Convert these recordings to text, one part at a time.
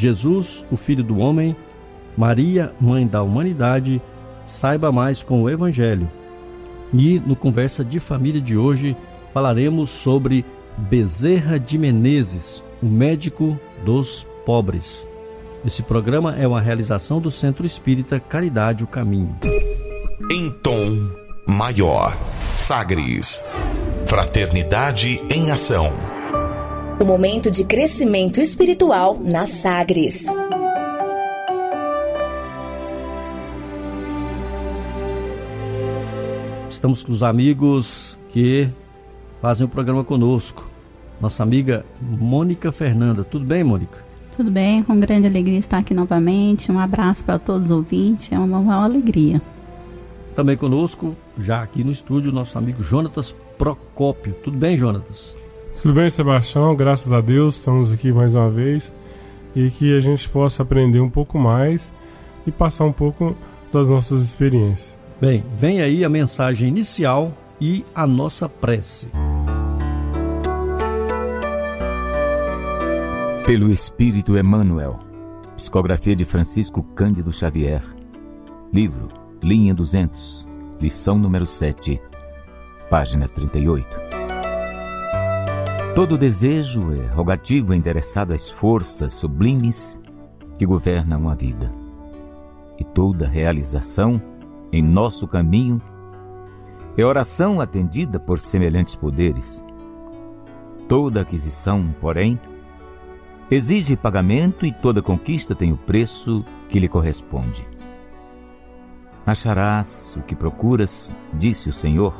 Jesus, o Filho do Homem, Maria, Mãe da Humanidade, saiba mais com o Evangelho. E no Conversa de Família de hoje falaremos sobre Bezerra de Menezes, o médico dos pobres. Esse programa é uma realização do Centro Espírita Caridade o Caminho. Em tom maior, Sagres. Fraternidade em ação. O momento de crescimento espiritual na Sagres. Estamos com os amigos que fazem o programa conosco. Nossa amiga Mônica Fernanda. Tudo bem, Mônica? Tudo bem, com grande alegria estar aqui novamente. Um abraço para todos os ouvintes, é uma, uma alegria. Também conosco, já aqui no estúdio, nosso amigo Jonatas Procópio. Tudo bem, Jonatas? Tudo bem, Sebastião? Graças a Deus, estamos aqui mais uma vez e que a gente possa aprender um pouco mais e passar um pouco das nossas experiências. Bem, vem aí a mensagem inicial e a nossa prece. Pelo Espírito Emmanuel, psicografia de Francisco Cândido Xavier, livro Linha 200, lição número 7, página 38. Todo desejo é rogativo endereçado às forças sublimes que governam a vida. E toda realização em nosso caminho é oração atendida por semelhantes poderes. Toda aquisição, porém, exige pagamento e toda conquista tem o preço que lhe corresponde. Acharás o que procuras, disse o Senhor,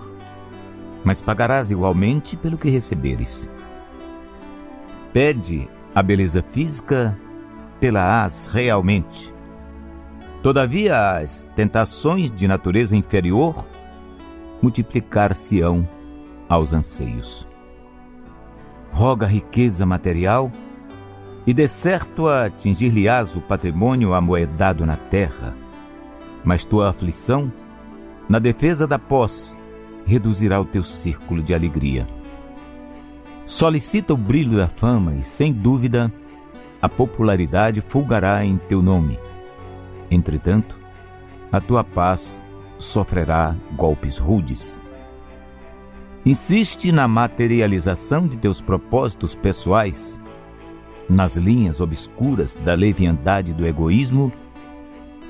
mas pagarás igualmente pelo que receberes. Pede a beleza física, tê-la-ás realmente. Todavia, as tentações de natureza inferior multiplicar-se-ão aos anseios. Roga riqueza material e de certo atingir-lhe-ás o patrimônio amoedado na terra, mas tua aflição, na defesa da posse, reduzirá o teu círculo de alegria solicita o brilho da fama e, sem dúvida, a popularidade fulgará em teu nome. Entretanto, a tua paz sofrerá golpes rudes. Insiste na materialização de teus propósitos pessoais, nas linhas obscuras da leviandade do egoísmo,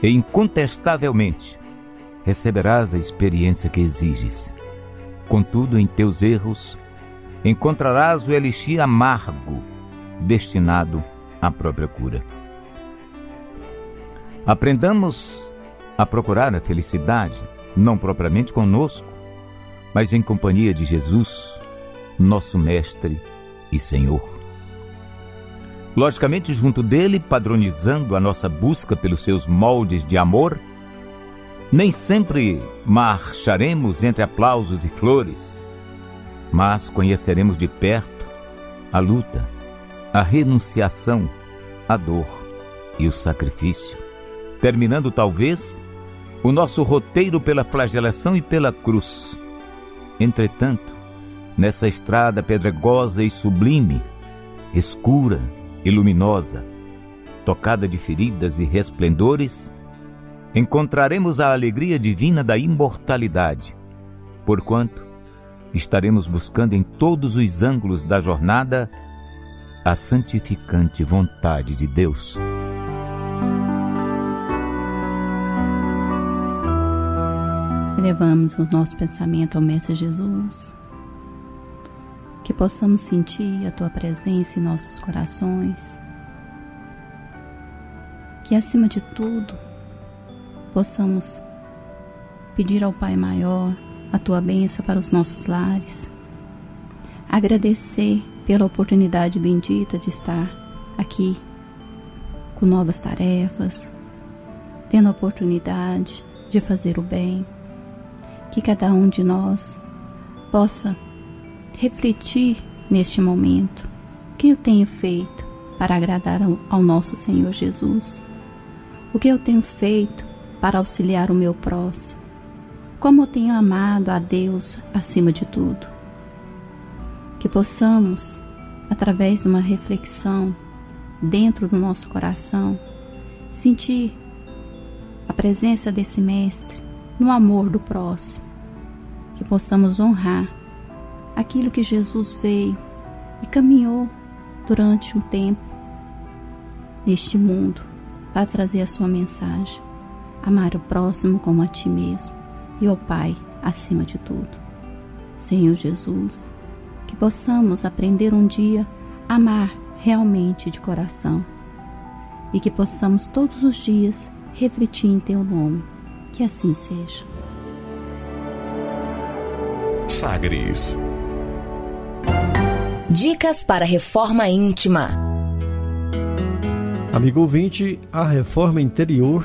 e incontestavelmente receberás a experiência que exiges. Contudo, em teus erros, encontrarás o elixir amargo destinado à própria cura. Aprendamos a procurar a felicidade, não propriamente conosco, mas em companhia de Jesus, nosso Mestre e Senhor. Logicamente, junto dele, padronizando a nossa busca pelos seus moldes de amor, nem sempre marcharemos entre aplausos e flores, mas conheceremos de perto a luta, a renunciação, a dor e o sacrifício, terminando talvez o nosso roteiro pela flagelação e pela cruz. Entretanto, nessa estrada pedregosa e sublime, escura e luminosa, tocada de feridas e resplendores, encontraremos a alegria divina da imortalidade, porquanto estaremos buscando em todos os ângulos da jornada a santificante vontade de Deus. Elevamos o nosso pensamento ao Mestre Jesus, que possamos sentir a Tua presença em nossos corações, que acima de tudo possamos pedir ao Pai Maior a Tua bênção para os nossos lares. Agradecer pela oportunidade bendita de estar aqui com novas tarefas, tendo a oportunidade de fazer o bem, que cada um de nós possa refletir neste momento o que eu tenho feito para agradar ao nosso Senhor Jesus, o que eu tenho feito para auxiliar o meu próximo, como tenho amado a Deus acima de tudo. Que possamos, através de uma reflexão dentro do nosso coração, sentir a presença desse Mestre no amor do próximo, que possamos honrar aquilo que Jesus veio e caminhou durante um tempo neste mundo para trazer a sua mensagem: amar o próximo como a ti mesmo e o Pai acima de tudo. Senhor Jesus, que possamos aprender um dia a amar realmente de coração e que possamos todos os dias refletir em Teu nome. Que assim seja. Sagres. Dicas para reforma íntima. Amigo ouvinte, a reforma interior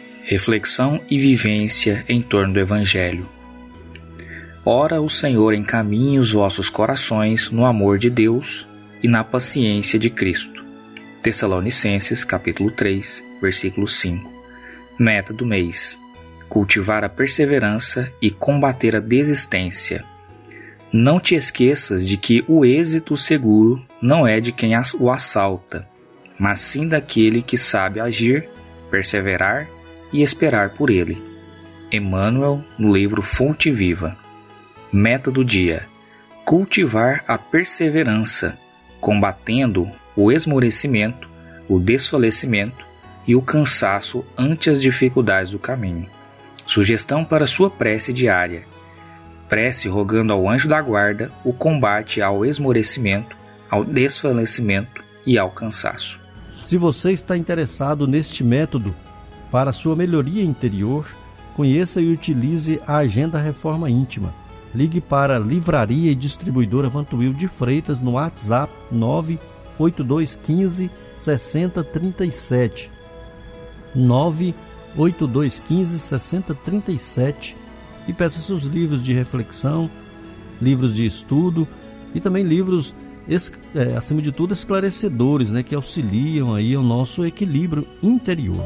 reflexão e vivência em torno do Evangelho. Ora o Senhor encaminhe os vossos corações no amor de Deus e na paciência de Cristo. Tessalonicenses capítulo 3, versículo 5. Meta do mês: cultivar a perseverança e combater a desistência. Não te esqueças de que o êxito seguro não é de quem o assalta, mas sim daquele que sabe agir, perseverar e esperar por ele. Emmanuel, no livro Fonte Viva. Meta do dia: cultivar a perseverança, combatendo o esmorecimento, o desfalecimento e o cansaço ante as dificuldades do caminho. Sugestão para sua prece diária: prece rogando ao anjo da guarda o combate ao esmorecimento, ao desfalecimento e ao cansaço. Se você está interessado neste método para sua melhoria interior, conheça e utilize a Agenda Reforma Íntima ligue para Livraria e Distribuidora Vantuil de Freitas no WhatsApp 98215 6037. 98215 6037 e peça seus livros de reflexão, livros de estudo e também livros, é, acima de tudo, esclarecedores, né, que auxiliam aí o nosso equilíbrio interior.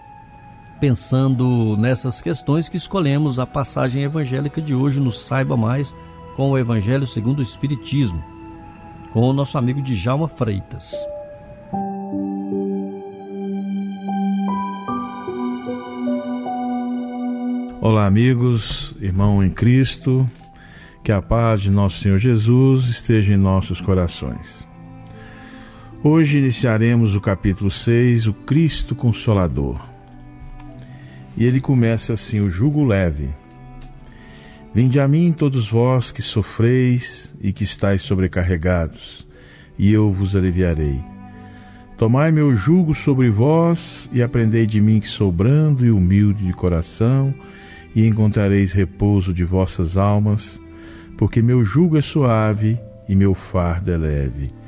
pensando nessas questões que escolhemos a passagem evangélica de hoje no Saiba Mais com o Evangelho segundo o Espiritismo, com o nosso amigo Djalma Freitas. Olá, amigos, irmão em Cristo, que a paz de nosso Senhor Jesus esteja em nossos corações. Hoje iniciaremos o capítulo 6, o Cristo Consolador. E ele começa assim: o jugo leve. Vinde a mim todos vós que sofreis e que estáis sobrecarregados, e eu vos aliviarei. Tomai meu jugo sobre vós e aprendei de mim que sou brando e humilde de coração, e encontrareis repouso de vossas almas, porque meu jugo é suave e meu fardo é leve.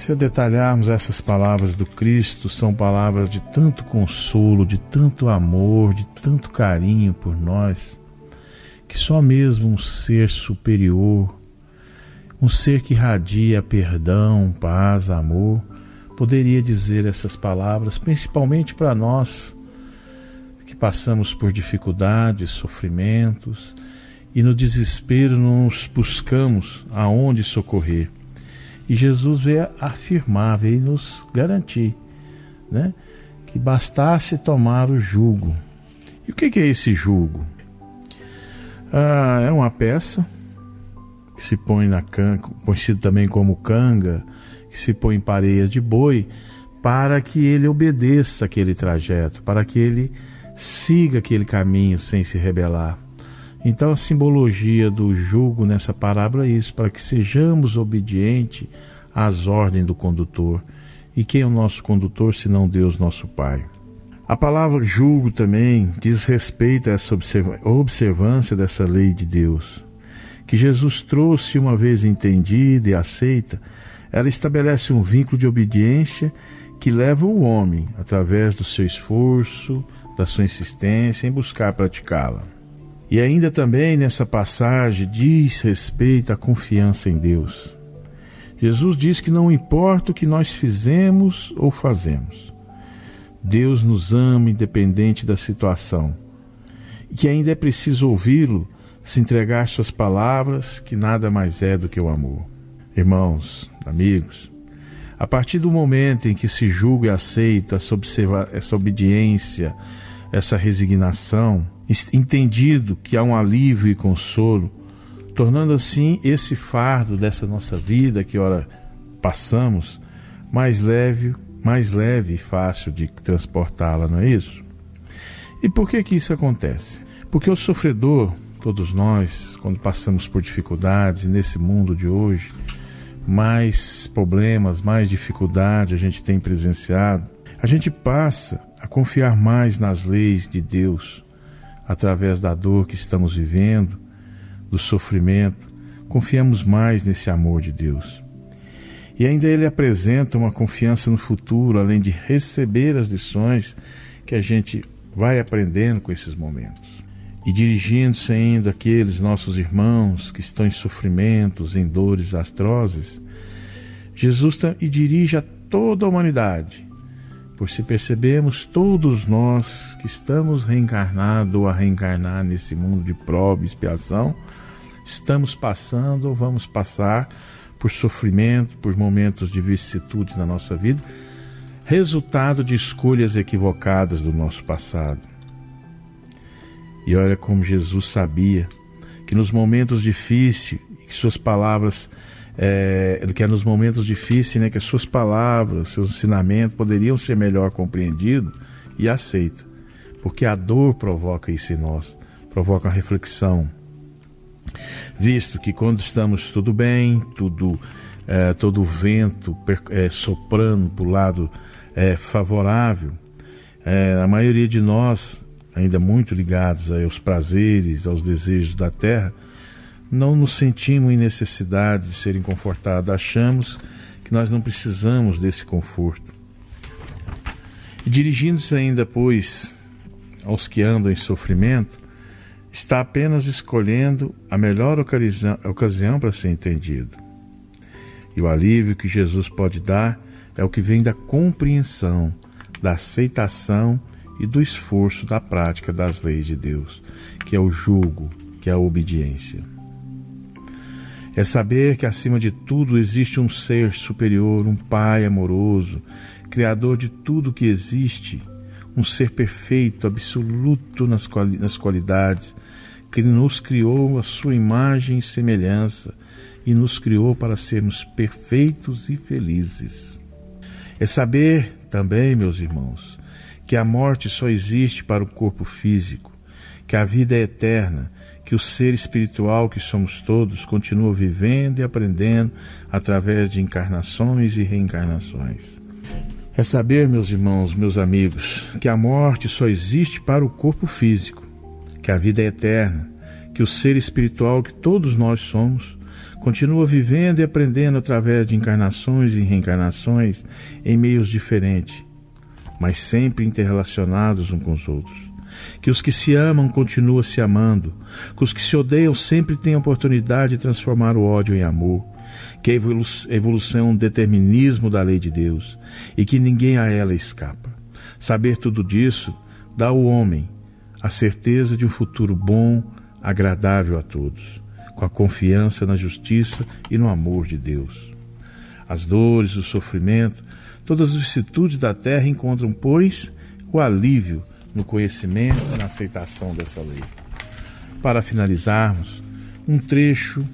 Se detalharmos essas palavras do Cristo, são palavras de tanto consolo, de tanto amor, de tanto carinho por nós, que só mesmo um ser superior, um ser que irradia perdão, paz, amor, poderia dizer essas palavras, principalmente para nós que passamos por dificuldades, sofrimentos e no desespero nos buscamos aonde socorrer. E Jesus veio afirmar, veio nos garantir, né? Que bastasse tomar o jugo. E o que é esse jugo? Ah, é uma peça que se põe na canga, conhecido também como canga, que se põe em pareias de boi, para que ele obedeça aquele trajeto, para que ele siga aquele caminho sem se rebelar. Então a simbologia do jugo nessa parábola é isso, para que sejamos obedientes às ordens do condutor. E quem é o nosso condutor senão Deus nosso Pai? A palavra julgo também diz respeito a essa observância dessa lei de Deus, que Jesus trouxe uma vez entendida e aceita, ela estabelece um vínculo de obediência que leva o homem, através do seu esforço, da sua insistência em buscar praticá-la. E ainda também nessa passagem diz respeito à confiança em Deus. Jesus diz que não importa o que nós fizemos ou fazemos, Deus nos ama independente da situação, e que ainda é preciso ouvi-lo, se entregar suas palavras, que nada mais é do que o amor. Irmãos, amigos, a partir do momento em que se julga e aceita essa, essa obediência, essa resignação, entendido que há um alívio e consolo, tornando assim esse fardo dessa nossa vida que ora passamos mais leve, mais leve e fácil de transportá-la, não é isso? E por que que isso acontece? Porque o sofredor, todos nós, quando passamos por dificuldades nesse mundo de hoje, mais problemas, mais dificuldade a gente tem presenciado, a gente passa a confiar mais nas leis de Deus, através da dor que estamos vivendo, do sofrimento, confiamos mais nesse amor de Deus. E ainda ele apresenta uma confiança no futuro, além de receber as lições que a gente vai aprendendo com esses momentos. E dirigindo-se ainda àqueles nossos irmãos que estão em sofrimentos, em dores atrozes, Jesus e dirige a toda a humanidade, por se percebemos todos nós que estamos reencarnados ou a reencarnar nesse mundo de prova e expiação, estamos passando ou vamos passar por sofrimento, por momentos de vicissitude na nossa vida, resultado de escolhas equivocadas do nosso passado. E olha como Jesus sabia que nos momentos difíceis, que suas palavras é, que é nos momentos difíceis, né, que as suas palavras, seus ensinamentos poderiam ser melhor compreendidos e aceitos, porque a dor provoca isso em nós, provoca a reflexão. Visto que quando estamos tudo bem, tudo, é, todo o vento é, soprando para o lado é, favorável, é, a maioria de nós, ainda muito ligados aos prazeres, aos desejos da terra, não nos sentimos em necessidade de serem confortados, achamos que nós não precisamos desse conforto. Dirigindo-se ainda, pois, aos que andam em sofrimento, está apenas escolhendo a melhor ocasião, ocasião para ser entendido. E o alívio que Jesus pode dar é o que vem da compreensão, da aceitação e do esforço da prática das leis de Deus, que é o jugo, que é a obediência. É saber que acima de tudo existe um ser superior, um Pai amoroso, Criador de tudo que existe, um ser perfeito, absoluto nas, quali nas qualidades, que nos criou a sua imagem e semelhança e nos criou para sermos perfeitos e felizes. É saber também, meus irmãos, que a morte só existe para o corpo físico, que a vida é eterna que o ser espiritual que somos todos continua vivendo e aprendendo através de encarnações e reencarnações. É saber, meus irmãos, meus amigos, que a morte só existe para o corpo físico, que a vida é eterna, que o ser espiritual que todos nós somos continua vivendo e aprendendo através de encarnações e reencarnações em meios diferentes, mas sempre interrelacionados uns com os outros. Que os que se amam continuem se amando, que os que se odeiam sempre tenham oportunidade de transformar o ódio em amor, que a evolução é um determinismo da lei de Deus e que ninguém a ela escapa. Saber tudo disso dá ao homem a certeza de um futuro bom, agradável a todos com a confiança na justiça e no amor de Deus. As dores, o sofrimento, todas as vicissitudes da terra encontram, pois, o alívio no conhecimento e na aceitação dessa lei. Para finalizarmos, um trecho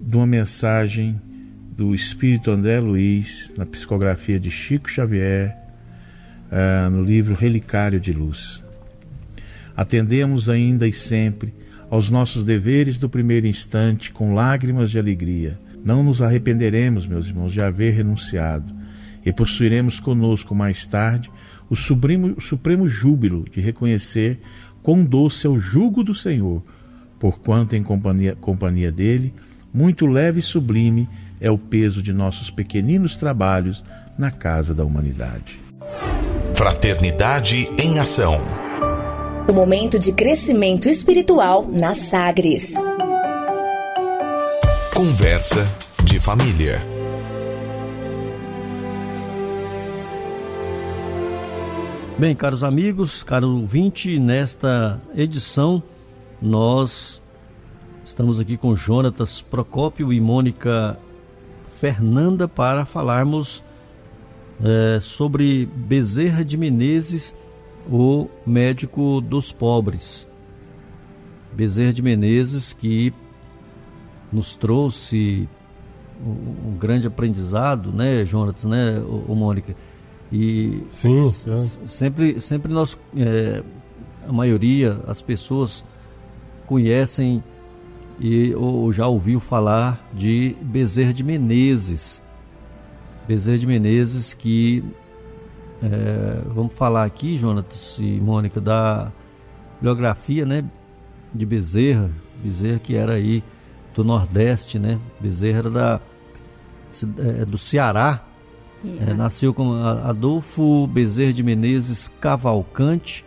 de uma mensagem do Espírito André Luiz, na psicografia de Chico Xavier, uh, no livro Relicário de Luz. Atendemos ainda e sempre aos nossos deveres do primeiro instante com lágrimas de alegria. Não nos arrependeremos, meus irmãos, de haver renunciado, e possuiremos conosco mais tarde o supremo, o supremo júbilo de reconhecer quão doce é o jugo do Senhor, porquanto em companhia, companhia dele, muito leve e sublime é o peso de nossos pequeninos trabalhos na casa da humanidade. Fraternidade em Ação o momento de crescimento espiritual na Sagres. Conversa de família. Bem, caros amigos, caro ouvinte, nesta edição nós estamos aqui com Jonatas Procópio e Mônica Fernanda para falarmos é, sobre Bezerra de Menezes o médico dos pobres. Bezerra de Menezes, que nos trouxe um, grande aprendizado, né, Jonatas, né, o, Mônica? E sim, sempre, sempre nós, é, a maioria, as pessoas conhecem e ou já ouviu falar de Bezerra de Menezes. Bezerra de Menezes que é, vamos falar aqui, Jonatas e Mônica, da biografia né, de Bezerra. Bezerra que era aí do Nordeste, né? Bezerra era da, é, do Ceará. É, nasceu como Adolfo Bezerra de Menezes Cavalcante,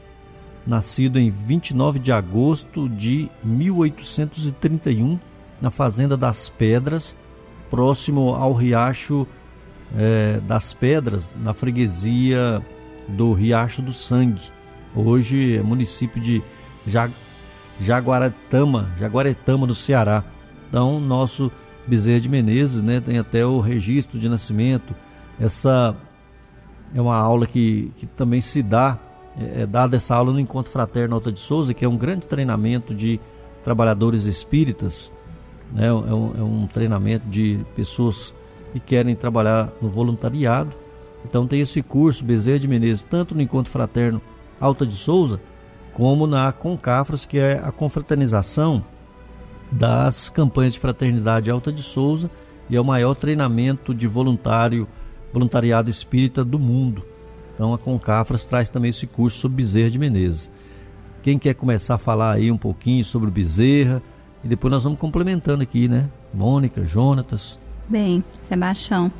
nascido em 29 de agosto de 1831, na Fazenda das Pedras, próximo ao riacho é, das Pedras, na freguesia do Riacho do Sangue. Hoje é município de Jaguaretama, Jaguaretama, no Ceará. Então, nosso Bezerra de Menezes né, tem até o registro de nascimento. Essa é uma aula que, que também se dá, é, é dada essa aula no Encontro Fraterno Alta de Souza, que é um grande treinamento de trabalhadores espíritas, né, é, um, é um treinamento de pessoas e querem trabalhar no voluntariado. Então tem esse curso Bezerra de Menezes, tanto no Encontro Fraterno Alta de Souza, como na Concafras, que é a confraternização das campanhas de fraternidade Alta de Souza e é o maior treinamento de voluntário, voluntariado espírita do mundo. Então a Concafras traz também esse curso sobre Bezerra de Menezes. Quem quer começar a falar aí um pouquinho sobre Bezerra e depois nós vamos complementando aqui, né? Mônica, Jonatas. Bem, Sebastião,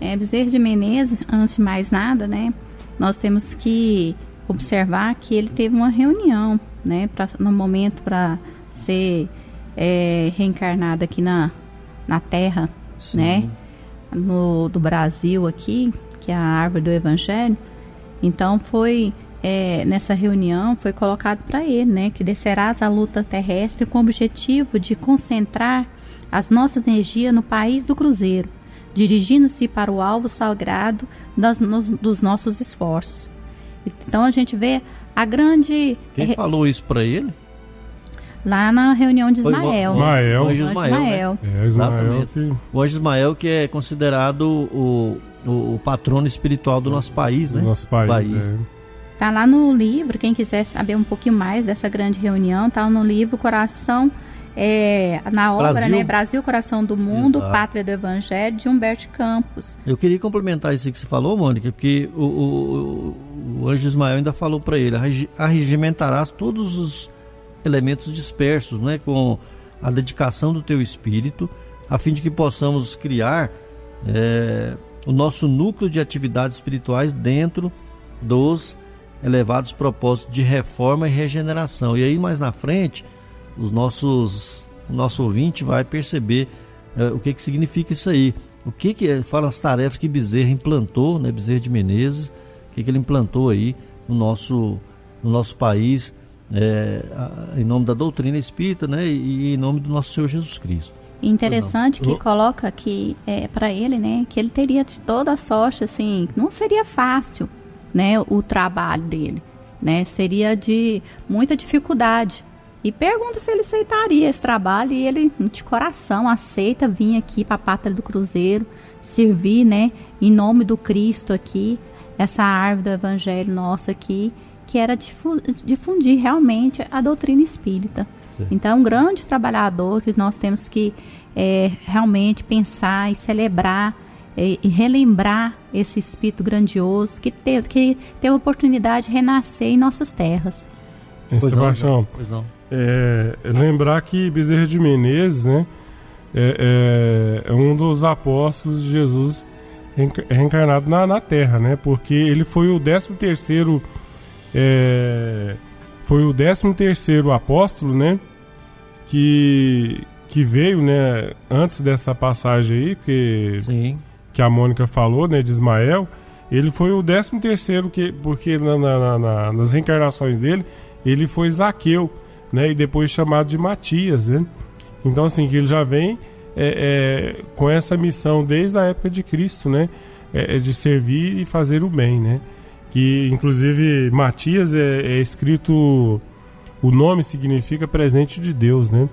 é, Bezerra de Menezes, antes de mais nada, né, nós temos que observar que ele teve uma reunião, né, pra, no momento para ser é, reencarnado aqui na, na Terra, Sim. né, no, do Brasil aqui, que é a árvore do Evangelho. Então foi é, nessa reunião foi colocado para ele, né, que descerás a luta terrestre com o objetivo de concentrar as nossas energias no país do Cruzeiro, dirigindo-se para o alvo sagrado das, no, dos nossos esforços. Então a gente vê a grande. Quem falou isso para ele? Lá na reunião de Ismael. Ismael. O anjo Ismael. Ismael. Né? É, Ismael que... O anjo Ismael, que é considerado o, o, o patrono espiritual do nosso país, né? Do nosso país. país. É. Tá lá no livro, quem quiser saber um pouquinho mais dessa grande reunião, tá no livro Coração é, na obra, Brasil. né? Brasil, Coração do Mundo, Exato. Pátria do Evangelho, de Humberto Campos. Eu queria complementar isso que você falou, Mônica, porque o, o, o anjo Ismael ainda falou para ele: arregimentarás todos os elementos dispersos, né? Com a dedicação do teu espírito, a fim de que possamos criar é, o nosso núcleo de atividades espirituais dentro dos elevados propósitos de reforma e regeneração. E aí mais na frente, os nossos, o nosso ouvinte vai perceber é, o que, que significa isso aí. O que que é, foram as tarefas que Bezerra implantou, né, Bezerra de Menezes, o que, que ele implantou aí no nosso, no nosso país, é, em nome da doutrina espírita né, e em nome do nosso Senhor Jesus Cristo. Interessante que coloca que é, para ele, né, que ele teria de toda a sorte, assim, não seria fácil, né, o trabalho dele, né, seria de muita dificuldade. E pergunta se ele aceitaria esse trabalho e ele de coração aceita vir aqui para a pátria do Cruzeiro, servir, né, em nome do Cristo aqui, essa árvore do Evangelho nosso aqui, que era difundir realmente a doutrina espírita. Sim. Então, é um grande trabalhador que nós temos que é, realmente pensar e celebrar e, e, relembrar esse espírito grandioso que teve, que teve a oportunidade de renascer em nossas terras. Pois Sebastião, não, é, lembrar que Bezerra de Menezes né, é, é, é um dos apóstolos de Jesus reencarnado na, na Terra, né? Porque ele foi o 13 terceiro é, foi o 13 terceiro apóstolo, né? Que, que veio, né? Antes dessa passagem aí que, Sim. que a Mônica falou, né? De Ismael. Ele foi o 13 terceiro que, porque na, na, na, nas reencarnações dele, ele foi Zaqueu, né? E depois chamado de Matias, né? Então, assim, que ele já vem é, é, com essa missão desde a época de Cristo, né? É, é, de servir e fazer o bem, né? Que inclusive Matias é, é, escrito, o nome significa presente de Deus, né?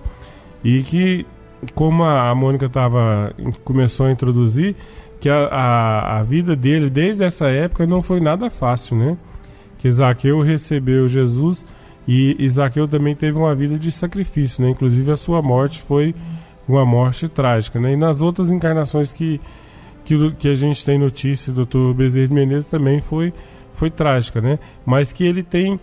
E que como a, Mônica tava, começou a introduzir, que a, a, a, vida dele desde essa época não foi nada fácil, né? Que Zaqueu recebeu Jesus e Isaqueu também teve uma vida de sacrifício, né? Inclusive a sua morte foi uma morte trágica, né? E nas outras encarnações que, que, que a gente tem notícia do Dr. Bezerra de Menezes também foi, foi trágica, né? Mas que ele tem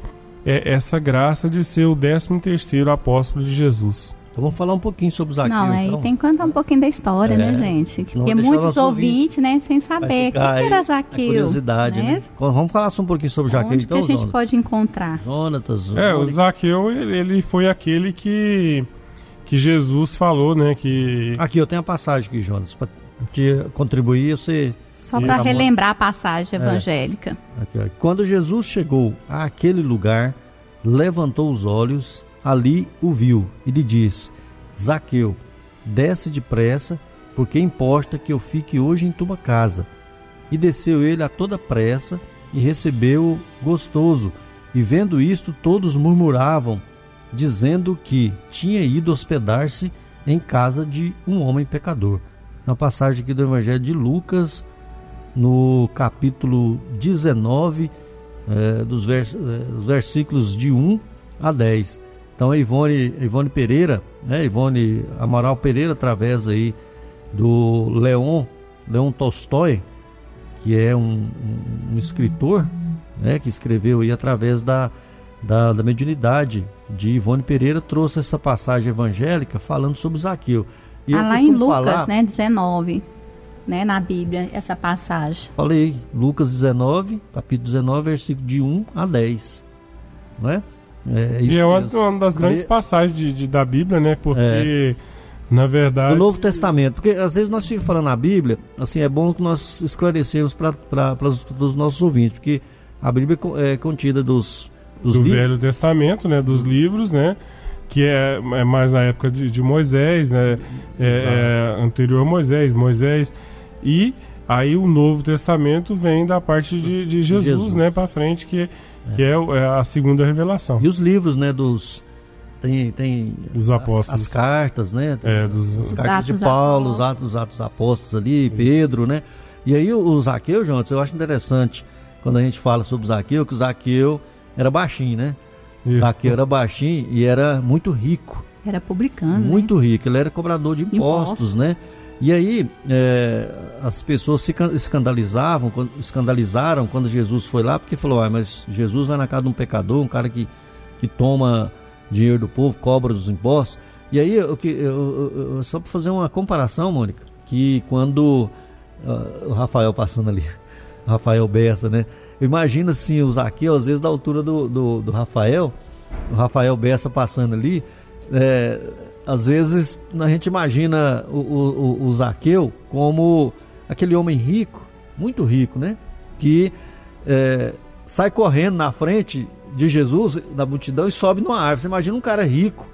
é, essa graça de ser o 13 terceiro apóstolo de Jesus. Então vamos falar um pouquinho sobre Zaqueu. Não, aí então. tem que contar um pouquinho da história, né, é, né, gente? Porque muitos ouvintes, né, sem saber quem era Zaqueu. curiosidade, né? né? Vamos falar só um pouquinho sobre Zaqueu, Onde então, que a gente pode encontrar? Jonatas. É, o Zaqueu, ele, ele foi aquele que que Jesus falou, né? Que... Aqui, eu tenho a passagem aqui, Jonas, para te contribuir, você... Só para relembrar a passagem é. evangélica. É. Aqui, Quando Jesus chegou àquele lugar, levantou os olhos, ali o viu e lhe disse, Zaqueu, desce depressa, porque importa que eu fique hoje em tua casa. E desceu ele a toda pressa e recebeu gostoso. E vendo isto, todos murmuravam, dizendo que tinha ido hospedar-se em casa de um homem pecador. Na passagem aqui do Evangelho de Lucas, no capítulo 19, é, dos vers, é, versículos de 1 a 10. Então, a Ivone, Ivone Pereira, né, Ivone Amaral Pereira, através aí do Leon, Leon Tolstói, que é um, um, um escritor, né, que escreveu aí através da, da, da mediunidade de Ivone Pereira trouxe essa passagem evangélica falando sobre Zaqueu. E ah, lá em Lucas, falar, né, 19, né, na Bíblia, essa passagem. Falei, Lucas 19, capítulo 19, versículo de 1 a 10. Não é? é e é uma, uma, das grandes passagens de, de, da Bíblia, né? Porque, é. na verdade. Do Novo Testamento. Porque às vezes nós ficamos falando na Bíblia, assim, é bom que nós esclarecemos para os nossos ouvintes, porque a Bíblia é contida dos dos do Velho Testamento, né, dos livros, né, que é, é mais na época de, de Moisés, né, é, é, anterior a Moisés, Moisés e aí o Novo Testamento vem da parte de, de Jesus, Jesus, né, para frente que é. que é, é a segunda revelação. E os livros, né, dos tem, tem os apóstolos. As, as cartas, né? É, dos, as cartas de Paulo, os atos, os atos apóstolos ali, Pedro, né? E aí o, o Zaqueu, João, eu acho interessante quando a gente fala sobre o Zaqueu, que o Zaqueu era baixinho, né? Isso. Zaqueu era baixinho e era muito rico. Era publicano. Né? Muito né? rico, ele era cobrador de impostos, impostos. né? E aí é, as pessoas se escandalizavam, escandalizaram quando Jesus foi lá, porque falou, ah, mas Jesus vai na casa de um pecador, um cara que, que toma dinheiro do povo, cobra dos impostos. E aí, eu, eu, eu, só para fazer uma comparação, Mônica, que quando uh, o Rafael passando ali, Rafael Bessa, né? Imagina assim, o Zaqueu, às vezes da altura do, do, do Rafael, o Rafael Bessa passando ali, é, às vezes a gente imagina o, o, o Zaqueu como aquele homem rico, muito rico, né? Que é, sai correndo na frente de Jesus, da multidão, e sobe numa árvore. Você imagina um cara rico,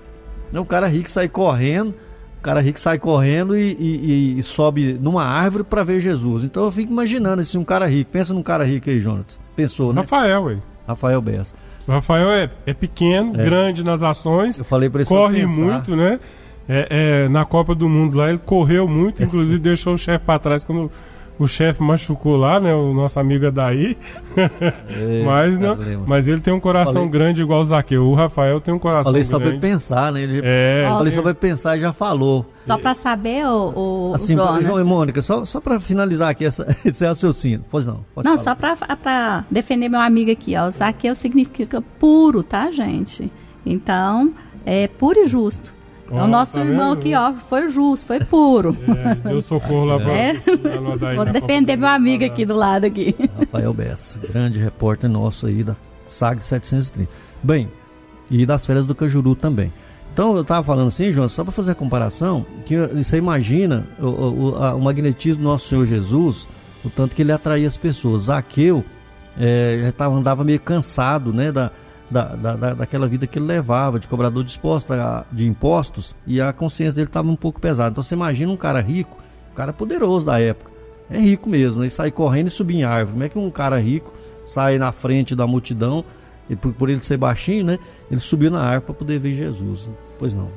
né? um cara rico sai correndo, um cara rico sai correndo e, e, e sobe numa árvore para ver Jesus. Então eu fico imaginando assim, um cara rico. Pensa num cara rico aí, Jonas. Pensou, né? Rafael, ué. Rafael Bessa. O Rafael é, é pequeno, é. grande nas ações. Eu falei para ele Corre muito, né? É, é, na Copa do Mundo lá, ele correu muito, inclusive deixou o chefe para trás quando o chefe machucou lá, né? O nosso amigo daí. É, mas não, mas ele tem um coração falei, grande igual o Zaqueu. O Rafael tem um coração falei grande. Falei só pra pensar, né? Ele, é, falei só pra pensar e já falou. Só pra saber, o, o assim, Jonas. João e Mônica, só, só pra finalizar aqui essa, esse raciocínio. Pois não. não, falar. só pra, pra defender meu amigo aqui, ó. O Zaqueu significa puro, tá, gente? Então, é puro e justo. Oh, o nosso tá irmão vendo? aqui, ó, foi justo, foi puro. É, deu socorro lá pra é. Vou defender meu amigo aqui do lado aqui. Rafael Bessa, grande repórter nosso aí da SAG 730. Bem, e das férias do Cajuru também. Então eu estava falando assim, João, só para fazer a comparação, que você imagina o, o, a, o, magnetismo do nosso Senhor Jesus, o tanto que ele atraía as pessoas. Zaqueu é, já tava, andava meio cansado, né, da, da, da, daquela vida que ele levava, de cobrador de impostos, de impostos, e a consciência dele estava um pouco pesada. Então você imagina um cara rico, um cara poderoso da época. É rico mesmo, né? e sai correndo e subir em árvore. Como é que um cara rico sai na frente da multidão, e por, por ele ser baixinho, né? Ele subiu na árvore para poder ver Jesus. Pois não.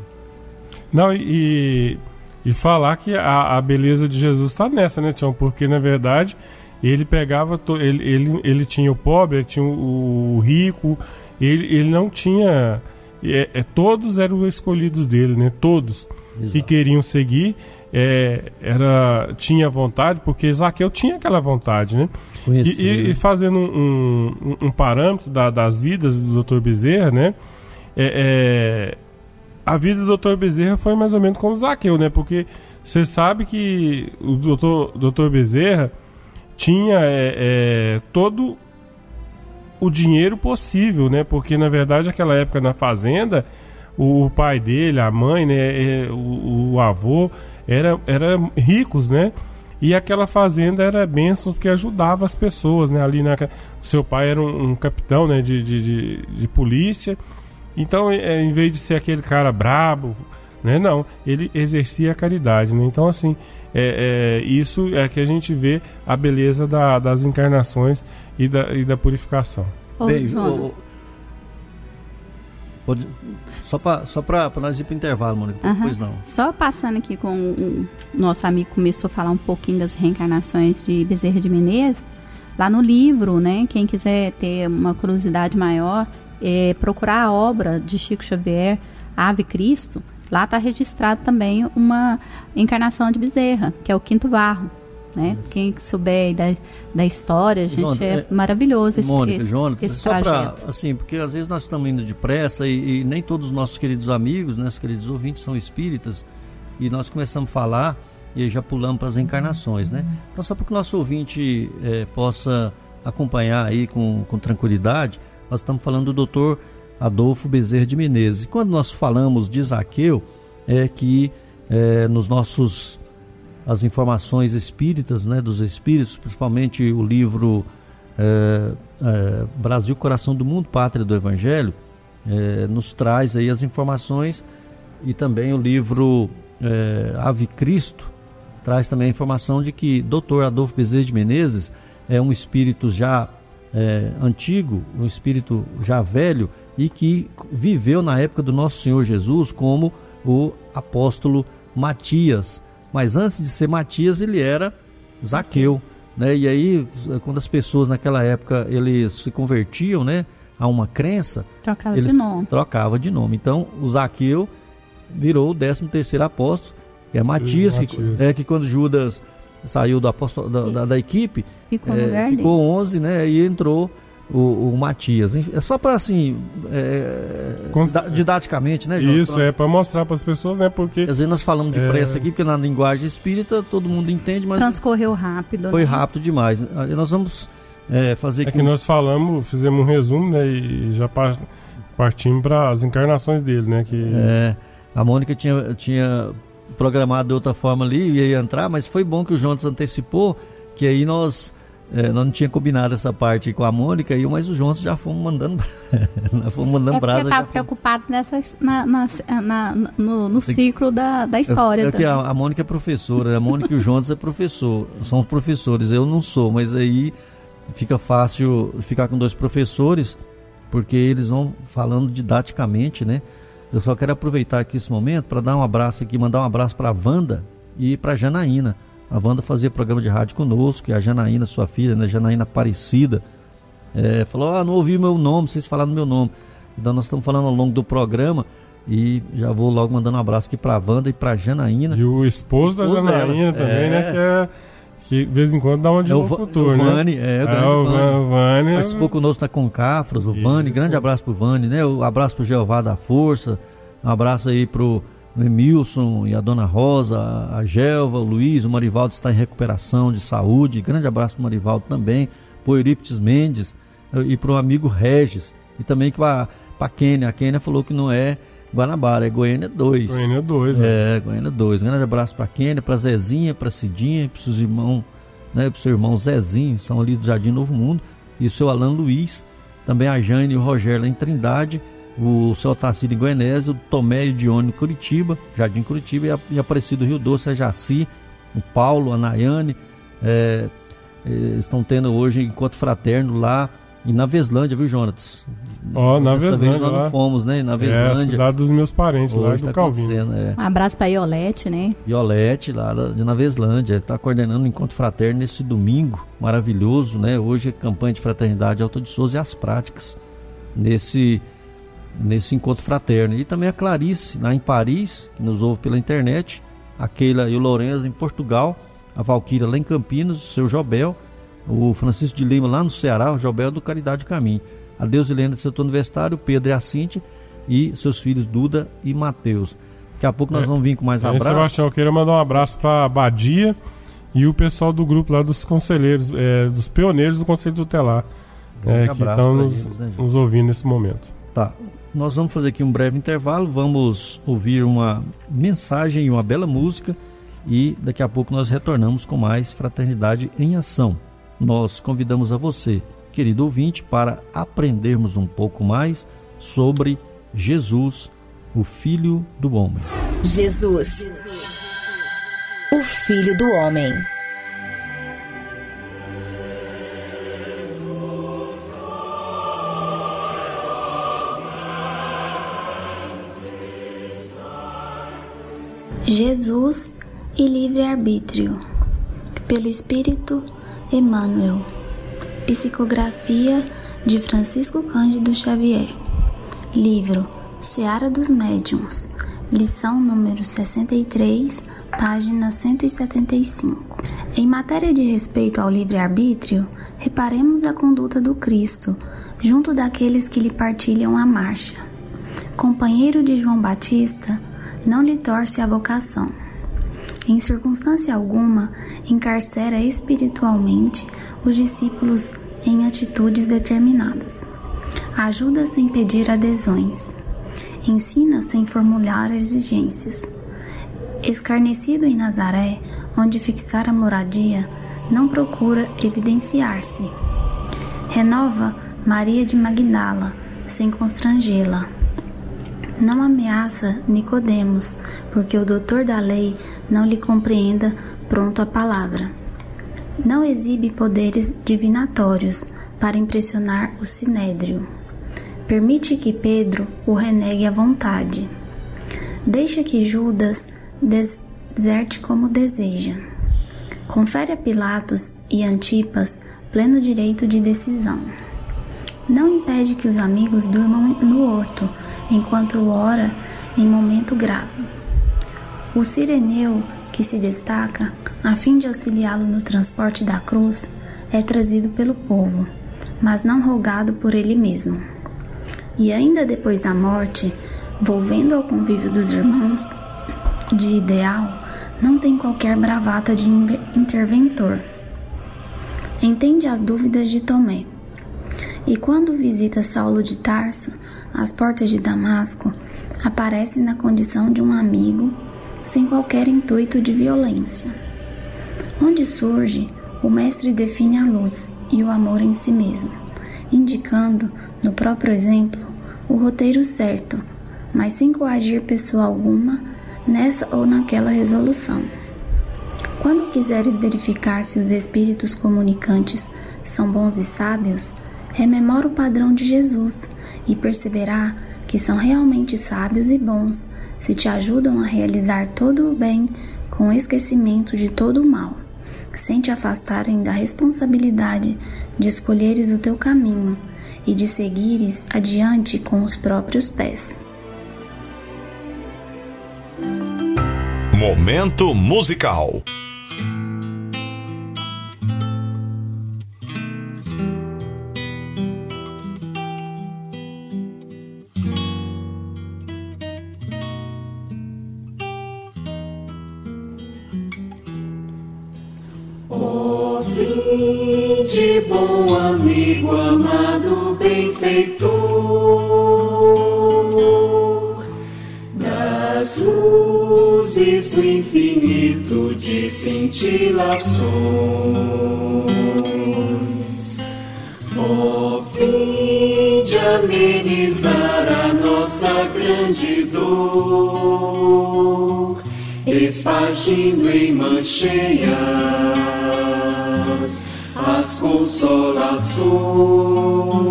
Não, e, e falar que a, a beleza de Jesus está nessa, né, Tião? Porque na verdade ele pegava, ele, ele, ele tinha o pobre, ele tinha o rico, ele, ele não tinha. É, é, todos eram escolhidos dele, né? Todos Exato. que queriam seguir é, era tinha vontade, porque Zaqueu tinha aquela vontade, né? E, e, e, fazendo um, um, um parâmetro da, das vidas do Dr. Bezerra, né? É, é, a vida do Dr. Bezerra foi mais ou menos como Zaqueu, né? Porque você sabe que o Dr. Dr. Bezerra tinha é, é, todo o dinheiro possível, né? Porque na verdade aquela época na fazenda, o, pai dele, a mãe, né, é, o, o, avô era, era ricos, né? E aquela fazenda era bênção porque ajudava as pessoas, né? Ali na, seu pai era um, um capitão, né, de, de, de, de polícia. Então, é, em vez de ser aquele cara brabo, né? Não, ele exercia a caridade, né? Então, assim, é, é, isso é que a gente vê a beleza da, das encarnações e da, e da purificação. Ô, Beijo. só para só para nós ir para o intervalo, Mônica, uhum. pois não. Só passando aqui com o nosso amigo começou a falar um pouquinho das reencarnações de Bezerra de Menezes, lá no livro, né? Quem quiser ter uma curiosidade maior, é procurar a obra de Chico Xavier, Ave Cristo, Lá está registrado também uma encarnação de Bezerra, que é o Quinto Varro. Né? Quem souber da, da história, gente, é, é maravilhoso esse, Mônica, esse, Jonathan, esse só para assim, porque às vezes nós estamos indo depressa e, e nem todos os nossos queridos amigos, né, queridos ouvintes são espíritas e nós começamos a falar e já pulamos para as encarnações, né? Então só para que o nosso ouvinte é, possa acompanhar aí com, com tranquilidade, nós estamos falando do doutor Adolfo Bezerra de Menezes. Quando nós falamos de Zaqueu, é que é, nos nossos as informações espíritas, né, dos espíritos, principalmente o livro é, é, Brasil, Coração do Mundo, Pátria do Evangelho, é, nos traz aí as informações e também o livro é, Ave Cristo traz também a informação de que Dr. Adolfo Bezerra de Menezes é um espírito já é, antigo, um espírito já velho e que viveu na época do nosso Senhor Jesus como o apóstolo Matias. Mas antes de ser Matias, ele era Zaqueu. Né? E aí, quando as pessoas naquela época eles se convertiam né, a uma crença, trocava eles de nome. trocava de nome. Então, o Zaqueu virou o 13 terceiro apóstolo, que é Matias, Sim, Matias. Que, é que quando Judas saiu do apóstolo, da, da, da equipe, ficou, é, ficou 11, né? E entrou o, o Matias. É só para assim, é, didaticamente, né, Jorge? Isso, pra... é para mostrar para as pessoas, né? Porque. Quer dizer, nós falamos de é... pressa aqui, porque na linguagem espírita todo mundo entende, mas. Transcorreu rápido. Foi né? rápido demais. Nós vamos é, fazer. É que nós falamos, fizemos um resumo, né? E já partimos para as encarnações dele, né? Que... É, a Mônica tinha, tinha programado de outra forma ali, ia entrar, mas foi bom que o Jonas antecipou, que aí nós é, nós não tinha combinado essa parte com a Mônica, e mas o João já fomos mandando, fomos mandando é brasa. Eu estava preocupado nessa, na, na, na, no, no ciclo da, da história. É, é que a, a, Mônica é professora, a Mônica e o Jonas é professor, são professores, eu não sou, mas aí fica fácil ficar com dois professores, porque eles vão falando didaticamente, né? Eu só quero aproveitar aqui esse momento para dar um abraço aqui, mandar um abraço para a Wanda e para a Janaína a Wanda fazia programa de rádio conosco, e a Janaína, sua filha, né, Janaína Aparecida, é, falou: Ah, não ouvi meu nome, vocês falaram meu nome. Então nós estamos falando ao longo do programa. E já vou logo mandando um abraço aqui para a Wanda e para a Janaína. E o esposo, o esposo da Janaína dela. também, né, é... né? Que, é, que de vez em quando dá uma de é locutor, o Vani, né? É, o grande é, o Vani. Vani. Participou conosco na Concafros, o Isso. Vani. Grande abraço pro Vani, né? Um abraço pro Jeová da Força. Um abraço aí pro o Emilson e a Dona Rosa, a Gelva, o Luiz, o Marivaldo está em recuperação de saúde. Grande abraço para o Marivaldo também, para o Eurípides Mendes eh, e para o amigo Regis. E também para a Kênia. A Kênia falou que não é Guanabara, é Goiânia 2. Goiânia 2, né? É, Goiânia 2. Grande abraço para a Kênia, para Zezinha, para Cidinha, para seus irmãos, né, para seu irmão Zezinho, são ali do Jardim Novo Mundo, e o seu Alan Luiz, também a Jane e o Rogério lá em Trindade o seu Otacílio em Goianésia, o Tomé e o Dione Curitiba, Jardim Curitiba, e, a, e Aparecido Rio Doce, a Jaci, o Paulo, a Nayane, é, é, estão tendo hoje encontro fraterno lá e na Veslândia, viu, Jonatas? Ó, oh, na Veslândia. nós não fomos, né? Na Veslândia. É, a cidade dos meus parentes, lá do tá Calvino. É. Um abraço pra Iolete, né? Iolete, lá de na Veslândia. Tá coordenando um encontro fraterno nesse domingo maravilhoso, né? Hoje é campanha de fraternidade Alta de Souza e as práticas. Nesse nesse encontro fraterno. E também a Clarice, lá em Paris, que nos ouve pela internet, a Keila e o Lourenço em Portugal, a Valquíria lá em Campinas, o seu Jobel, o Francisco de Lima lá no Ceará, o Jobel do Caridade Caminho, a Deus Helena do Setor Universitário, o Pedro e a Cintia e seus filhos Duda e Mateus. Daqui a pouco nós é, vamos vir com mais é, abraços. Sebastião, eu queria mandar um abraço para a Badia e o pessoal do grupo lá dos conselheiros, é, dos pioneiros do Conselho Tutelar, é, que estão nos, né, nos ouvindo nesse momento. Tá. Nós vamos fazer aqui um breve intervalo, vamos ouvir uma mensagem e uma bela música e daqui a pouco nós retornamos com mais Fraternidade em Ação. Nós convidamos a você, querido ouvinte, para aprendermos um pouco mais sobre Jesus, o Filho do Homem. Jesus, o Filho do Homem. Jesus e livre-arbítrio, pelo Espírito Emmanuel. Psicografia de Francisco Cândido Xavier. Livro Seara dos Médiuns. Lição número 63, página 175. Em matéria de respeito ao livre-arbítrio, reparemos a conduta do Cristo junto daqueles que lhe partilham a marcha. Companheiro de João Batista, não lhe torce a vocação. Em circunstância alguma, encarcera espiritualmente os discípulos em atitudes determinadas. Ajuda sem pedir adesões. Ensina sem formular exigências. Escarnecido em Nazaré, onde fixar a moradia, não procura evidenciar-se. Renova Maria de Magdala, sem constrangê-la não ameaça Nicodemos, porque o doutor da lei não lhe compreenda pronto a palavra. Não exibe poderes divinatórios para impressionar o sinédrio. Permite que Pedro o renegue à vontade. Deixa que Judas deserte como deseja. Confere a Pilatos e Antipas pleno direito de decisão. Não impede que os amigos durmam no horto, enquanto ora em momento grave. O sireneu, que se destaca, a fim de auxiliá-lo no transporte da cruz, é trazido pelo povo, mas não rogado por ele mesmo. E ainda depois da morte, volvendo ao convívio dos irmãos, de ideal, não tem qualquer bravata de interventor. Entende as dúvidas de Tomé. E quando visita Saulo de Tarso, às portas de Damasco, aparece na condição de um amigo, sem qualquer intuito de violência. Onde surge, o Mestre define a luz e o amor em si mesmo, indicando, no próprio exemplo, o roteiro certo, mas sem coagir pessoa alguma nessa ou naquela resolução. Quando quiseres verificar se os espíritos comunicantes são bons e sábios, rememora o padrão de Jesus e perceberá que são realmente sábios e bons se te ajudam a realizar todo o bem com esquecimento de todo o mal, sem te afastarem da responsabilidade de escolheres o teu caminho e de seguires adiante com os próprios pés. Momento musical. Benfeitor das luzes do infinito de cintilações. Oh, de amenizar a nossa grande dor espargindo em mancheias as consolações.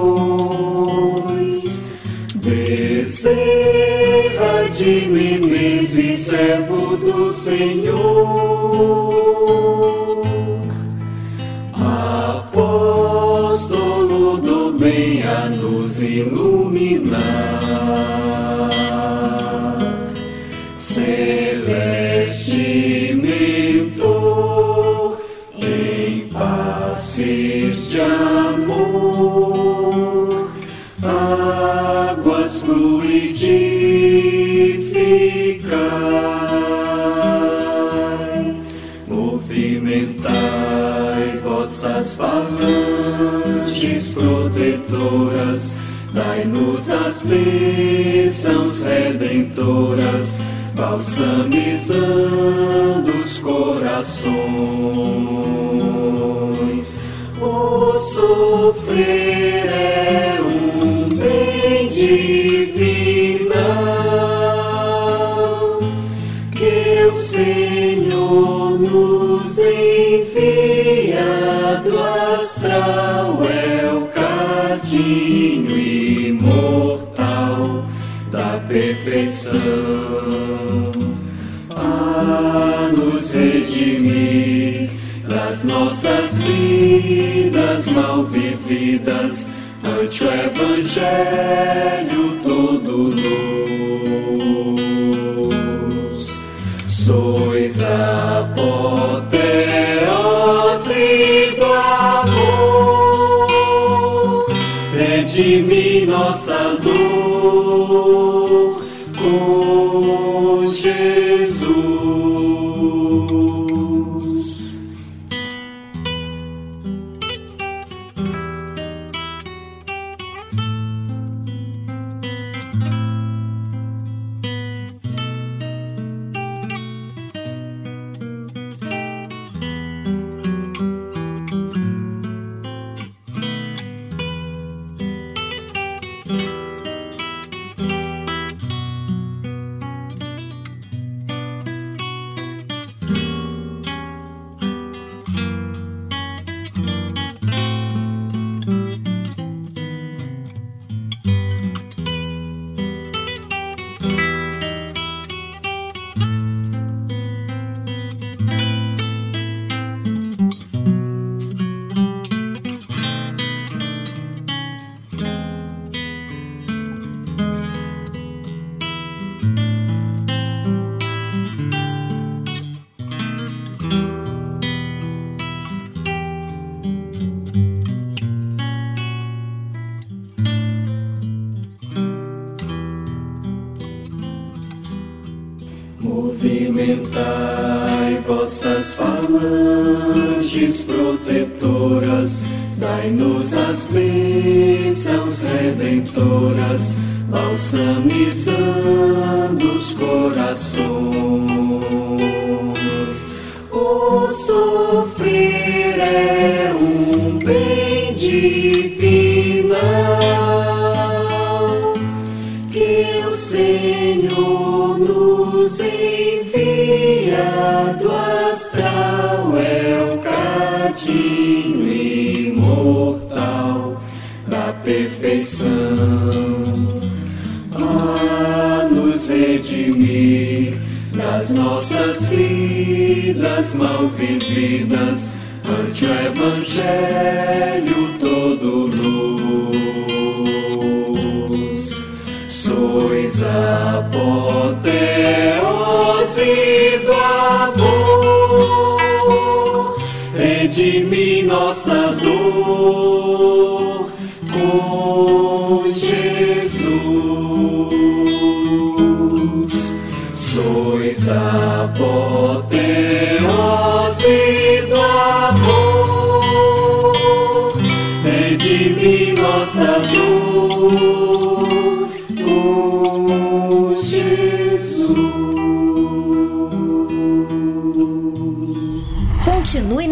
Servo do Senhor, falanges protetoras, dai-nos as bênçãos redentoras, balsamizando os corações. O sofrer é um bem do astral é o cadinho imortal da perfeição a nos redimir das nossas vidas mal vividas ante o Evangelho todo luz. Sois a vossas falanges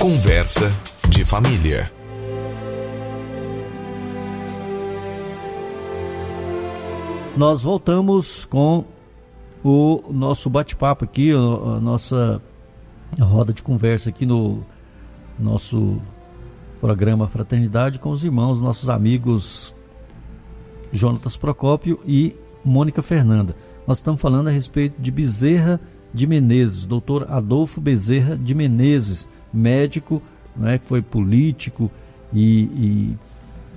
Conversa de família. Nós voltamos com o nosso bate-papo aqui, a nossa roda de conversa aqui no nosso programa Fraternidade com os irmãos, nossos amigos Jonatas Procópio e Mônica Fernanda. Nós estamos falando a respeito de Bezerra de Menezes, doutor Adolfo Bezerra de Menezes, médico, né, foi político e, e-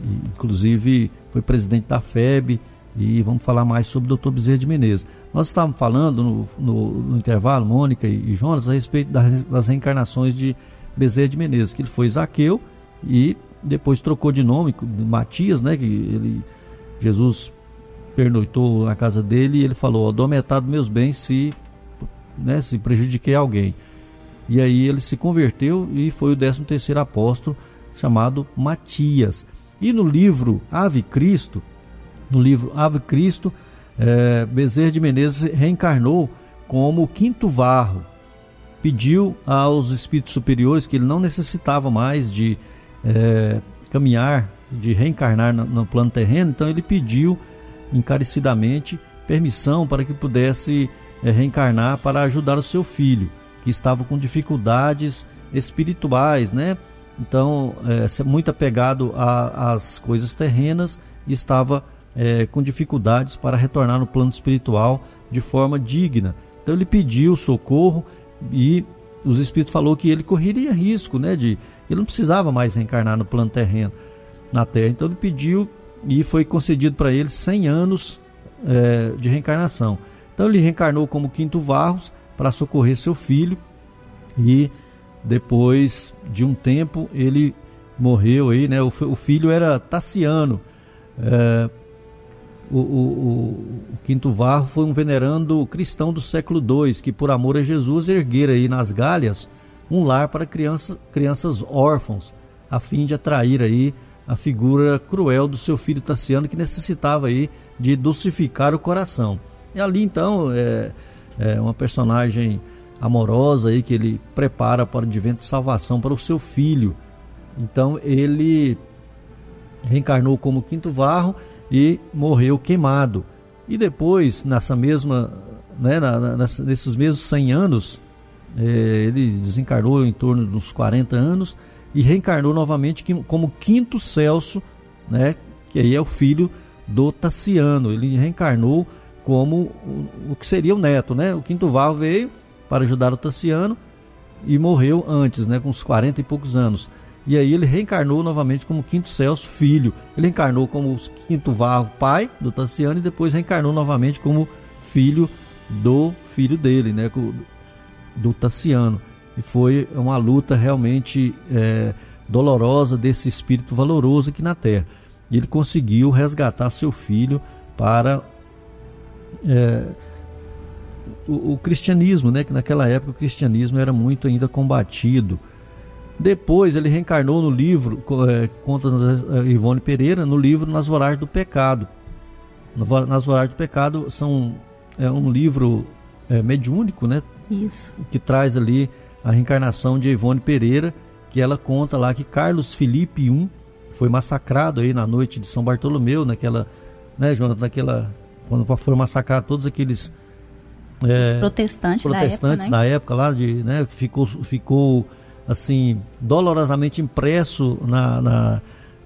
e, inclusive foi presidente da FEB e vamos falar mais sobre o doutor Bezerra de Menezes. Nós estávamos falando no, no- no intervalo, Mônica e, e Jonas, a respeito das, das reencarnações de Bezerra de Menezes, que ele foi Zaqueu e depois trocou de nome, Matias, né, que ele, Jesus pernoitou na casa dele e ele falou, ó, dou metade dos meus bens se, né, se prejudiquei alguém. E aí ele se converteu e foi o 13 terceiro apóstolo chamado Matias. E no livro Ave Cristo, no livro Ave Cristo, eh, Bezerra de Menezes reencarnou como quinto varro. Pediu aos espíritos superiores que ele não necessitava mais de eh, caminhar, de reencarnar no, no plano terreno, então ele pediu encarecidamente permissão para que pudesse eh, reencarnar para ajudar o seu filho, que estava com dificuldades espirituais, né? Então, é, muito apegado às coisas terrenas estava é, com dificuldades para retornar no plano espiritual de forma digna. Então, ele pediu socorro e os espíritos falou que ele correria risco, né? De ele não precisava mais reencarnar no plano terreno, na Terra. Então, ele pediu e foi concedido para ele 100 anos é, de reencarnação. Então, ele reencarnou como quinto Varros para socorrer seu filho e depois de um tempo ele morreu aí, né? O, o filho era Tassiano. É, o, o- o- quinto varro foi um venerando cristão do século II que por amor a Jesus erguera aí nas galhas um lar para crianças, crianças órfãos, a fim de atrair aí a figura cruel do seu filho Tassiano que necessitava aí de dulcificar o coração. E ali então é, é uma personagem amorosa aí que ele prepara para o advento de salvação para o seu filho. Então ele reencarnou como quinto varro e morreu queimado. E depois, nessa mesma, né, na, na, nesses mesmos 100 anos, é, ele desencarnou em torno dos 40 anos e reencarnou novamente como quinto Celso, né, que aí é o filho do Tassiano. Ele reencarnou como o, o que seria o neto, né? O quinto Varro veio para ajudar o Tassiano e morreu antes, né, com uns 40 e poucos anos. E aí ele reencarnou novamente como quinto Celso, filho. Ele reencarnou como quinto Varro, pai do Tassiano, e depois reencarnou novamente como filho do filho dele, né, do Tassiano. E foi uma luta realmente é, dolorosa desse espírito valoroso aqui na Terra. E ele conseguiu resgatar seu filho para é, o, o, cristianismo, né? Que naquela época o cristianismo era muito ainda combatido. Depois ele reencarnou no livro, é, conta Ivone Pereira, no livro Nas Voragens do Pecado. Nas Voragens do Pecado são é um livro é, mediúnico, né? Isso. Que traz ali a reencarnação de Ivone Pereira, que ela conta lá que Carlos Felipe I foi massacrado aí na noite de São Bartolomeu, naquela, né, Jonathan, naquela quando foram massacrar todos aqueles é, protestantes, protestantes da, época, né? da época lá de, né, que ficou ficou assim dolorosamente impresso na na, na,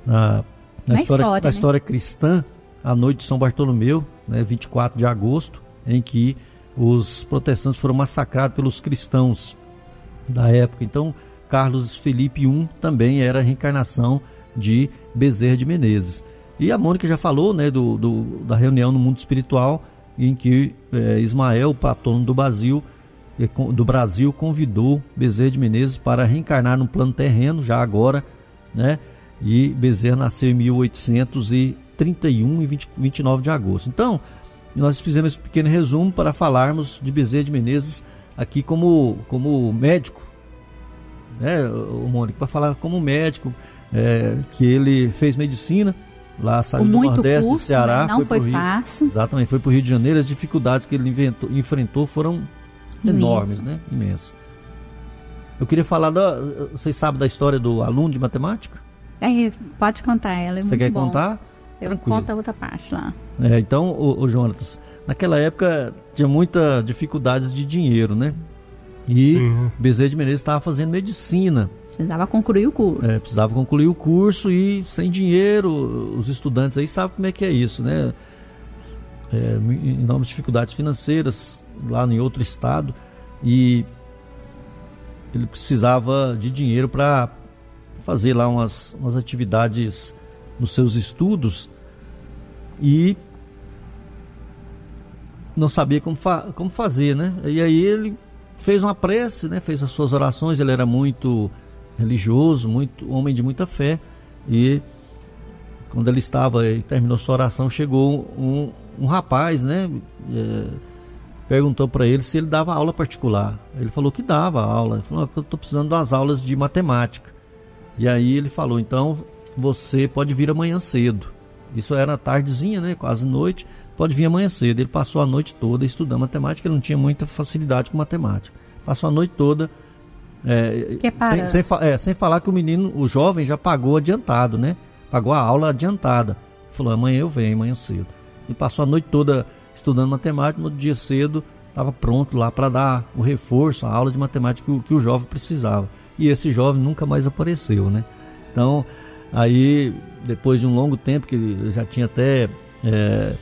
na, na história, história, na né? história cristã a noite de São Bartolomeu, né, 24 de agosto, em que os protestantes foram massacrados pelos cristãos da época. Então, Carlos Felipe I também era a reencarnação de Bezerra de Menezes. E a Mônica já falou né, do, do da reunião no mundo espiritual em que é, Ismael, patrono do Brasil, é, do Brasil, convidou Bezerra de Menezes para reencarnar no plano terreno, já agora, né? E Bezerra nasceu em 1831 e 20, 29 de agosto. Então, nós fizemos esse pequeno resumo para falarmos de Bezerra de Menezes aqui como, como médico, né, Mônica, para falar como médico, é, que ele fez medicina, Lá saiu do Nordeste curso, do Ceará, né? não foi, foi fácil. Exatamente, foi para o Rio de Janeiro. As dificuldades que ele inventou, enfrentou foram enormes, né? Imensas. Eu queria falar da. Vocês sabem da história do aluno de matemática? É, pode contar, ela é Você quer bom. contar? Eu Tranquilo. conto a outra parte lá. É, então, o, o Jonatas, naquela época tinha muita dificuldades de dinheiro, né? E uhum. Bezerra de Menezes estava fazendo medicina. Precisava concluir o curso. É, precisava concluir o curso e sem dinheiro, os estudantes aí sabem como é que é isso, né? É, enormes dificuldades financeiras lá em outro estado e ele precisava de dinheiro para fazer lá umas, umas atividades nos seus estudos e não sabia como, fa como fazer, né? E aí ele fez uma prece, né? Fez as suas orações. Ele era muito religioso, muito homem de muita fé. E quando ele estava e terminou sua oração, chegou um, um rapaz, né? É, perguntou para ele se ele dava aula particular. Ele falou que dava aula. Ele falou: Eu estou precisando das aulas de matemática. E aí ele falou: Então você pode vir amanhã cedo. Isso era tardezinha, né? Quase noite pode vir amanhã cedo. Ele passou a noite toda estudando matemática, ele não tinha muita facilidade com matemática. Passou a noite toda. É, sem, sem, é, sem, falar que o menino, o jovem, já pagou adiantado, né? Pagou a aula adiantada. Falou, amanhã eu venho, amanhã cedo. E passou a noite toda estudando matemática, no dia cedo estava pronto lá para dar o reforço, a aula de matemática que o, que o jovem precisava. E esse jovem nunca mais apareceu, né? Então, aí, depois de um longo tempo, que já tinha até é,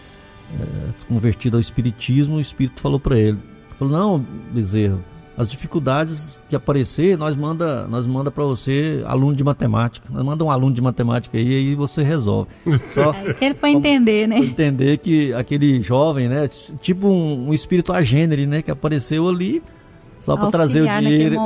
é, convertido ao espiritismo, o espírito falou para ele, falou: "Não, Bezerra, as dificuldades que aparecer, nós manda, nós manda para você aluno de matemática. Nós manda um aluno de matemática aí e aí você resolve. Só é ele foi entender, né? entender que aquele jovem, né, tipo um, um espírito agênero, né, que apareceu ali só para trazer o dinheiro,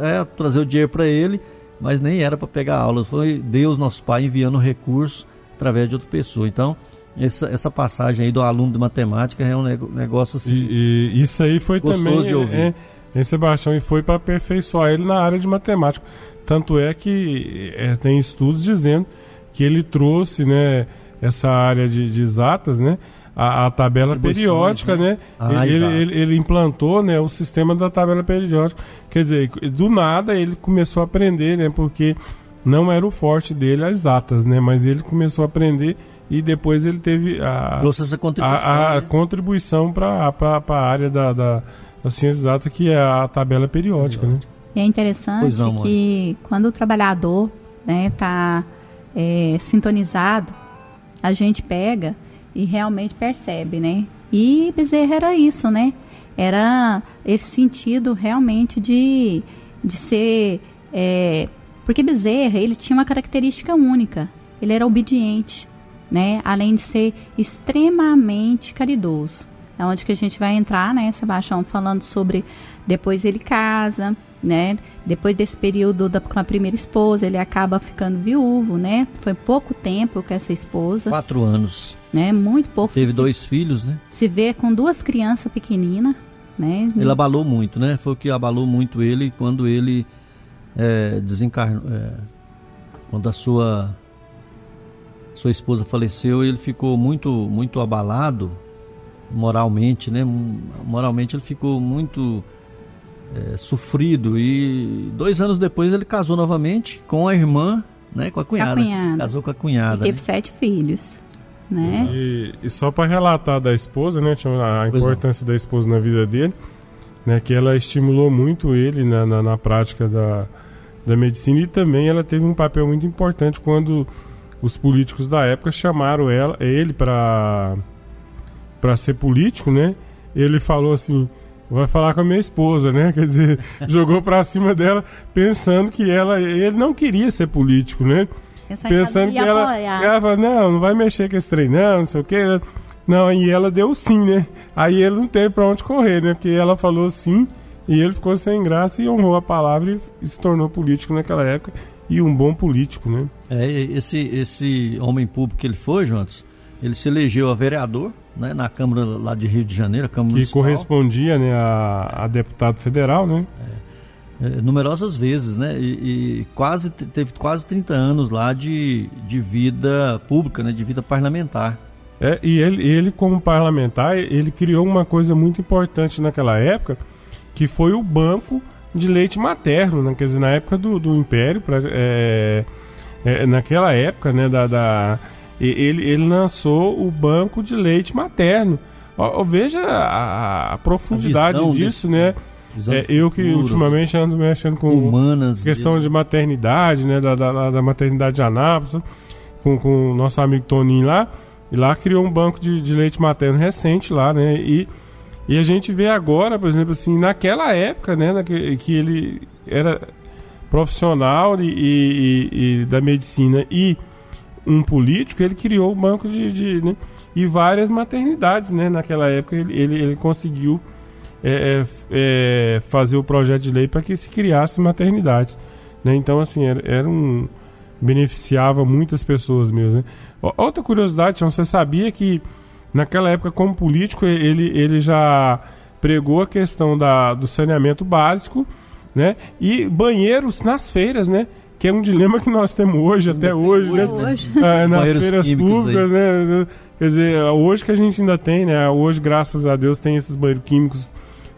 é, trazer o dinheiro para ele, mas nem era para pegar aula, foi Deus nosso Pai enviando recurso através de outra pessoa. Então, essa, essa passagem aí do aluno de matemática é um negócio assim. E, e isso aí foi também. De ouvir. Em Sebastião e foi para aperfeiçoar ele na área de matemática. Tanto é que é, tem estudos dizendo que ele trouxe, né, essa área de, de exatas, né, a, a tabela periódica, né? Ah, ele, ele, ele implantou, né, o sistema da tabela periódica. Quer dizer, do nada ele começou a aprender, né, porque não era o forte dele as exatas, né, mas ele começou a aprender e depois ele teve a Trouxe essa contribuição, a, a né? contribuição para a área da, da, da ciência exata, que é a tabela periódica, né? E é interessante não, que quando o trabalhador né, tá é, sintonizado, a gente pega e realmente percebe, né? E Bezerra era isso, né? Era esse sentido realmente de, de ser... é, porque Bezerra, ele tinha uma característica única. Ele era obediente, né? Além de ser extremamente caridoso. É onde que a gente vai entrar, né, Sebastião, falando sobre depois ele casa, né? Depois desse período da, com a primeira esposa, ele acaba ficando viúvo, né? Foi pouco tempo com essa esposa, Quatro anos. né? Muito pouco. Teve dois filhos, né? Se vê com duas crianças pequeninas, né? Ele abalou muito, né? Foi o que abalou muito ele quando ele é, desencarnou. é, quando a sua sua esposa faleceu, ele ficou muito muito abalado moralmente, né? Moralmente ele ficou muito é, sofrido e dois anos depois ele casou novamente com a irmã, né? Com a cunhada. cunhada. Casou com a E cunhada. teve né? sete filhos, né? E, e só para relatar da esposa, né, tinha a importância da esposa na vida dele, né, que ela estimulou muito ele na, na, na prática da, da medicina e também ela teve um papel muito importante quando os políticos da época chamaram ela, ele para para ser político, né? Ele falou assim, vai falar com a minha esposa, né? Quer dizer, jogou para cima dela pensando que ela ele não queria ser político, né? Pensando ela que ela, ela falou, não, não vai mexer com esse trem, não, não sei o quê. Não, e ela deu sim, né? Aí ele não teve pra onde correr, né? Porque ela falou sim e ele ficou sem graça e honrou a palavra e se tornou político naquela época. E um bom político, né? É, esse, esse homem público que ele foi, Jonas, ele se elegeu a vereador né, na Câmara lá de Rio de Janeiro, a Câmara Que Municipal, correspondia né, a, a deputado federal, né? é, numerosas vezes, né? E, e quase te- teve quase 30 anos lá de, de vida pública, né? De vida parlamentar. É, e ele, ele, como parlamentar, ele criou uma coisa muito importante naquela época, que foi o banco de leite materno, né? quer dizer, na época do, do Império, pra- é, é, naquela época, né, da, da- ele, ele lançou o banco de leite materno. Ó, ó, veja a, a profundidade visão disso, desse- né? visão É, eu que futuro, ultimamente ando mexendo com Humanas questão de maternidade, né? Da, da, da maternidade de Anápolis, com, com o nosso amigo Toninho lá. E lá criou um banco de, de leite materno recente lá, né? E, e a gente vê agora, por exemplo, assim, naquela época, né? que ele era profissional e, e- e- da medicina e um político, ele criou o banco de, de, né, e várias maternidades, né? Naquela época ele, ele, ele conseguiu é, é, é, fazer o projeto de lei para que se criasse maternidades, né? Então assim era, era um beneficiava muitas pessoas mesmo. Né? Outra curiosidade, Tião, você sabia que naquela época como político ele, ele já pregou a questão da, do saneamento básico, né? E banheiros nas feiras, né? Que é um dilema que nós temos hoje, até hoje, né? hoje. Ah, nas Banheiros feiras públicas, né? Quer dizer, hoje que a gente ainda tem, né? Hoje, graças a Deus, tem esses banheiros químicos,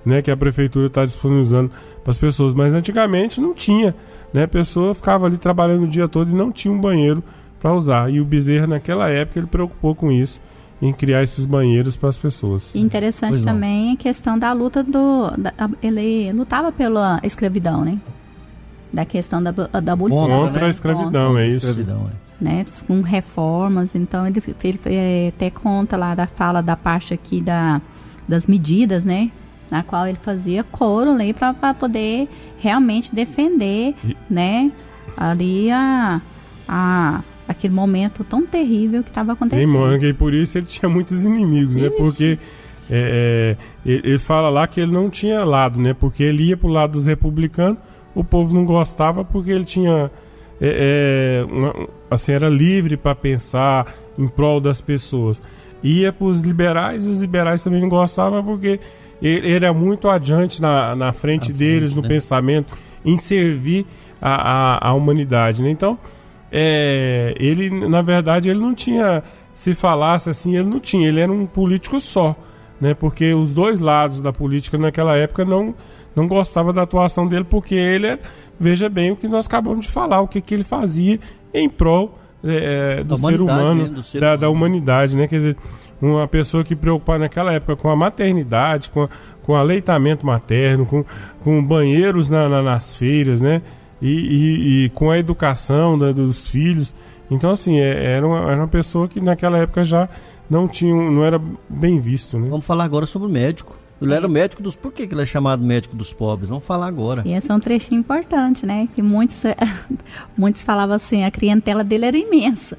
né? Que a prefeitura está disponibilizando para as pessoas. Mas antigamente não tinha, né? A pessoa ficava ali trabalhando o dia todo e não tinha um banheiro para usar. E o Bezerra, naquela época, ele preocupou com isso, em criar esses banheiros para as pessoas. E interessante Pois não. também a questão da luta do. da- ele lutava pela escravidão, né? Da questão da, da abolição. Contra né? a escravidão, é isso. Escravidão, é. né, com reformas. Então ele, ele é, até conta lá da fala da parte aqui da, das medidas, né, na qual ele fazia coro ali para poder realmente defender, E- né, ali a, a aquele momento tão terrível que estava Em acontecendo. Mônica, e por isso ele tinha muitos inimigos, né? Isso. Porque é, é, ele fala lá que ele não tinha lado, né? Porque ele ia pro lado dos republicanos, o povo não gostava porque ele tinha. é, é, uma- assim, era livre para pensar em prol das pessoas. Ia pros liberais e os liberais também não gostavam porque ele, ele era muito adiante na, na frente À deles, frente, no né? pensamento, em servir a, a, a humanidade, né? Então, é, ele, na verdade, ele não tinha, se falasse assim, ele não tinha, ele era um político só, né? Porque os dois lados da política naquela época não, não gostava da atuação dele, porque ele, é- veja bem o que nós acabamos de falar, o que, que ele fazia em prol é, do Da ser humano, mesmo, do ser da, humano. da humanidade, né? Quer dizer, uma pessoa que preocupava naquela época com a maternidade, com, a- com aleitamento materno, com, com banheiros na- na- nas feiras, né? E, e- e com a educação da- dos filhos. Então, assim, é- era, uma, era uma pessoa que naquela época já não tinha, um- não era bem visto, né? Vamos falar agora sobre o médico. Ele era o médico dos. Por que, que ele é chamado médico dos pobres? Vamos falar agora. E esse é um trechinho importante, né? Que muitos, muitos falavam assim, a clientela dele era imensa.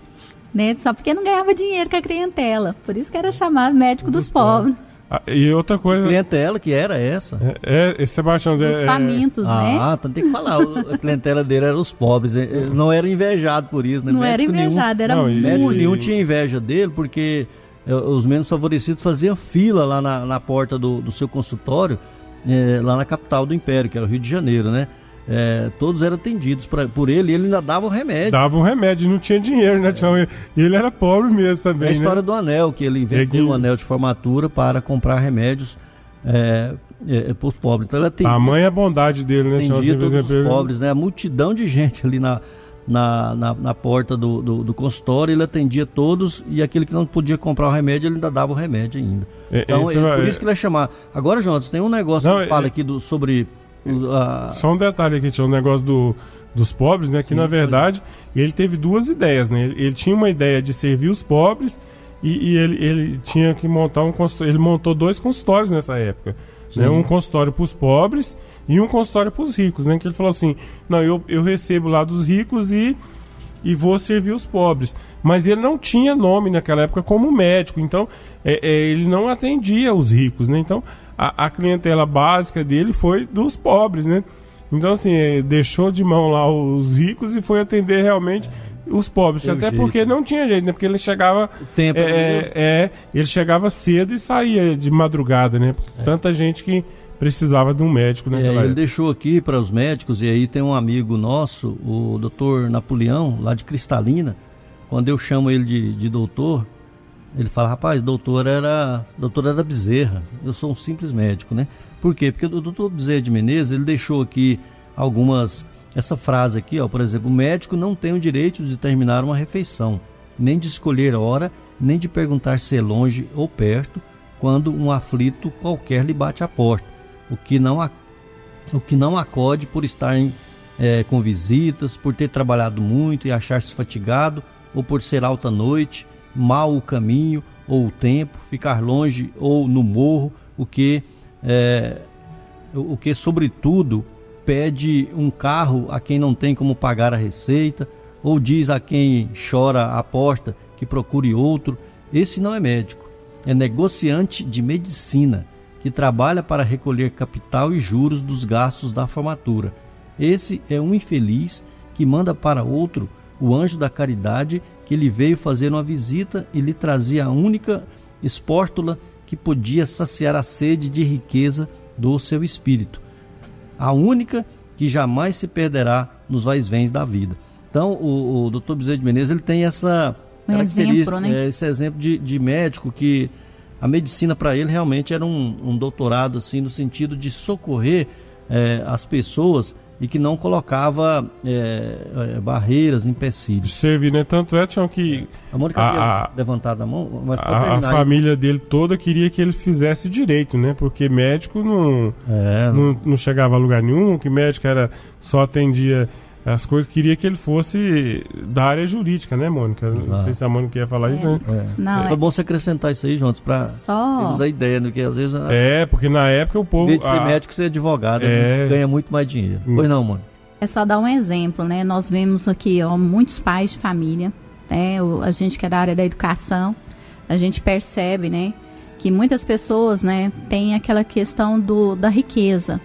Né? Só porque não ganhava dinheiro com a clientela. Por isso que era chamado médico dos, pobres. Ah, e outra coisa. Clientela que era essa. É, é Sebastião. Os é- famintos, né? Ah, então tem que falar. A clientela dele era os pobres. Ele não era invejado por isso, né? Não era Médico nenhum- invejado, era Não, e- Médico nenhum tinha inveja dele, porque eh, os menos favorecidos faziam fila lá na, na porta do, do seu consultório, eh, lá na capital do Império, que era o Rio de Janeiro, né? Eh, todos eram atendidos pra- por ele e ele ainda dava o remédio. Dava um remédio, não tinha dinheiro, né, Tião? Ele era pobre mesmo É também, a história né? do anel, que ele inventou É que- um anel de formatura para comprar remédios para os pobres. Então ele atendia, Tamanha bondade dele, né, Tião? atendia todos exemplo, os pobres, né? A multidão de gente ali na, na, na, na porta do, do, do consultório, ele atendia todos e aquele que não podia comprar o remédio, ele ainda dava o remédio ainda. É, Então, isso ele- é- por isso que ele é chamado. Agora, Jonas, tem um negócio Não, que fala é- aqui do, sobre o- a- Só um detalhe aqui, tinha um negócio do, dos pobres, né? Que Sim, na verdade ele teve duas ideias, né? Ele, ele tinha uma ideia de servir os pobres e, e ele, ele tinha que montar um consultório. Ele montou dois consultórios nessa época. Né? Um consultório para os pobres e um consultório para os ricos, né? Que ele falou assim: não, eu, eu recebo lá dos ricos e e vou servir os pobres. Mas ele não tinha nome naquela época como médico, então é, é, ele não atendia os ricos, né? Então a, a clientela básica dele foi dos pobres, né? Então assim, é, deixou de mão lá os ricos e foi atender realmente os pobres. Tem Até jeito, porque né? não tinha jeito, né? Porque ele chegava. tempo era é, mesmo. é, ele chegava cedo e saía de madrugada, né? Tanta gente que precisava de um médico É, naquela ele deixou aqui para os médicos, e aí tem um amigo nosso, o doutor Napoleão, lá de Cristalina. Quando eu chamo ele de, de doutor, ele fala, rapaz, doutor era, doutor era Bezerra, eu sou um simples médico, né? Por quê? Porque o doutor Bezerra de Menezes, ele deixou aqui algumas, essa frase aqui, ó, por exemplo, o médico não tem o direito de terminar uma refeição, nem de escolher a hora, nem de perguntar se é longe ou perto, quando um aflito qualquer lhe bate à porta o que não, o que não acode por estar em, eh, com visitas, por ter trabalhado muito e achar-se fatigado, ou por ser alta noite, mal o caminho ou o tempo, ficar longe ou no morro, o que, eh, o que sobretudo pede um carro a quem não tem como pagar a receita, ou diz a quem chora à porta que procure outro. Esse não é médico, é negociante de medicina que trabalha para recolher capital e juros dos gastos da formatura. Esse é um infeliz que manda para outro o anjo da caridade que lhe veio fazer uma visita e lhe trazia a única espórtula que podia saciar a sede de riqueza do seu espírito. A única que jamais se perderá nos vais-vens da vida. Então, o, o Dr. Bezerra de Menezes ele tem essa Um exemplo, né? é, esse exemplo de, de médico que a medicina para ele realmente era um, um doutorado assim no sentido de socorrer é, as pessoas e que não colocava é, é, barreiras, empecilhos. Servir, né? Tanto é, Tião, que A Mônica A- a- levantado a mão, mas pode a, a aí. família dele toda queria que ele fizesse direito, né? Porque médico não, É, não, não chegava a lugar nenhum, que médico era só atendia as coisas, queria que ele fosse da área jurídica, né, Mônica? Não Exato. sei se a Mônica ia falar isso, né? é. Não, Foi é bom você acrescentar isso aí, Juntos, para só. termos a ideia, né? Porque às vezes, a- É, porque na época o em povo. vez de ser a- médico, ser advogado, É. né? ganha muito mais dinheiro. Hum. Pois não, mano. É só dar um exemplo, né? Nós vemos aqui ó, muitos pais de família, né? O- a gente que é da área da educação, a gente percebe, né? Que muitas pessoas, né, têm aquela questão do, da riqueza.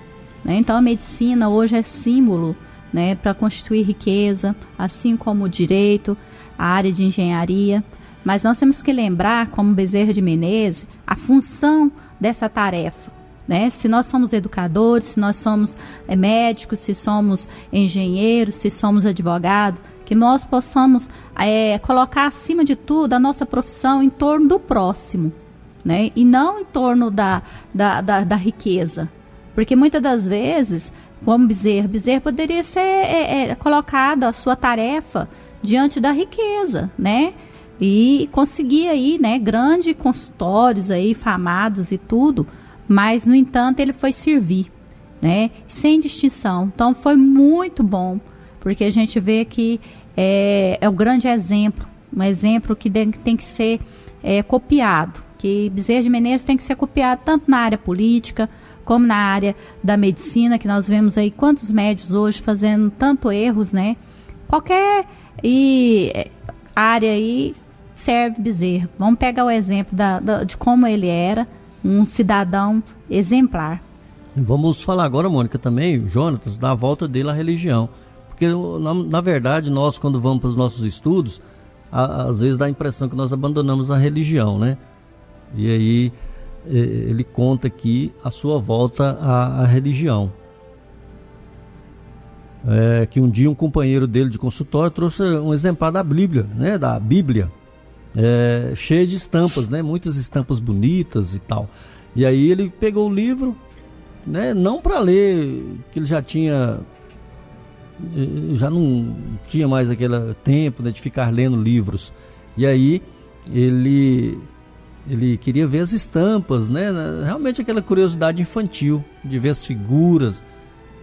Né? Então a medicina hoje é símbolo, né, para constituir riqueza, assim como o direito, a área de engenharia. Mas nós temos que lembrar, como Bezerra de Menezes, a função dessa tarefa, né? Se nós somos educadores, se nós somos é, médicos, se somos engenheiros, se somos advogados, que nós possamos é, colocar acima de tudo a nossa profissão em torno do próximo, né? E não em torno da, da, da, da riqueza. Porque muitas das vezes, como Bezerra, Bezerra poderia ser é, é, colocado a sua tarefa diante da riqueza, né? E conseguir aí, né, grandes consultórios aí, famados e tudo, mas no entanto ele foi servir, né? Sem distinção. Então foi muito bom, porque a gente vê que é, é um grande exemplo, um exemplo que tem que ser é, copiado, que Bezerra de Menezes tem que ser copiado tanto na área política como na área da medicina, que nós vemos aí quantos médicos hoje fazendo tanto erros, né? Qualquer e, é, área aí serve Bezerra. Vamos pegar o exemplo da, da, de como ele era, um cidadão exemplar. Vamos falar agora, Mônica, também, Jonatas, da volta dele à religião. Porque, na, na verdade, nós, quando vamos para os nossos estudos, a, às vezes dá a impressão que nós abandonamos a religião, né? E aí ele conta aqui a sua volta à, à religião. É, que um dia um companheiro dele de consultório trouxe um exemplar da Bíblia, né? Da Bíblia é, cheia de estampas, né? Muitas estampas bonitas e tal. E aí ele pegou o livro, né? Não para ler, que ele já tinha eh, já não tinha mais aquele tempo né, de ficar lendo livros. E aí ele ele queria ver as estampas, né? Realmente aquela curiosidade infantil de ver as figuras.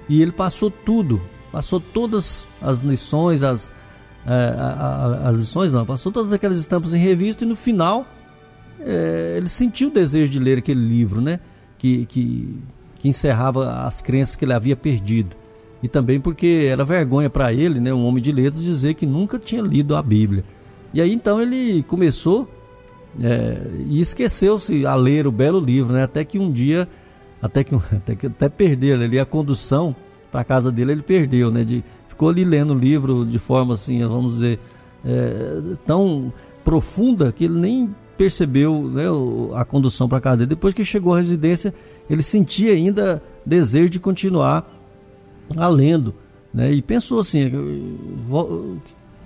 E ele passou tudo, passou todas as lições, as é, as lições, não, passou todas aquelas estampas em revista e no final é, ele sentiu o desejo de ler aquele livro, né? Que, que, que encerrava as crenças que ele havia perdido. E também porque era vergonha para ele, né, um homem de letras, dizer que nunca tinha lido a Bíblia. E aí então ele começou é, e esqueceu-se a ler o belo livro, né? Até que um dia, até que até, que, até perder ali a condução para casa dele, ele perdeu, né? De, ficou ali lendo o livro de forma assim, vamos dizer, é, tão profunda que ele nem percebeu né, a condução para casa dele. Depois que chegou à residência, ele sentia ainda desejo de continuar a lendo. Né, e pensou assim,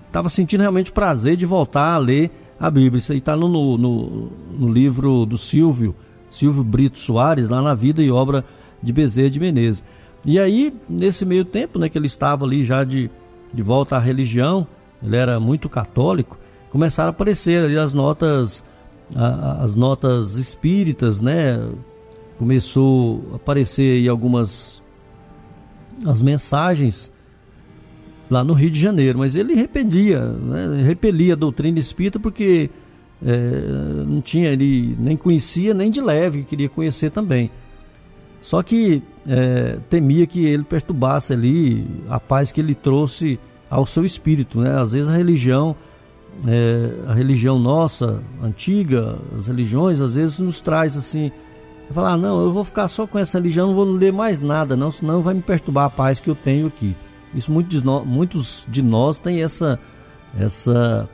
estava sentindo realmente prazer de voltar a ler a Bíblia. Isso aí está no, no, no, livro do Silvio, Silvio Brito Soares, lá na Vida e Obra de Bezerra de Menezes. E aí, nesse meio tempo, né, que ele estava ali já de, de volta à religião, ele era muito católico, começaram a aparecer ali as notas, a, as notas espíritas, né? Começou a aparecer aí algumas as mensagens lá no Rio de Janeiro, mas ele repelia, né, repelia a doutrina espírita porque é, não tinha, ele nem conhecia nem de leve, queria conhecer também. Só que é, temia que ele perturbasse ali a paz que ele trouxe ao seu espírito, né? Às vezes a religião, é, a religião nossa, antiga, as religiões, às vezes nos traz assim, falar, ah, não, eu vou ficar só com essa religião, não vou ler mais nada, não, senão vai me perturbar a paz que eu tenho aqui. Isso muitos de nós, muitos de nós têm essa, essa,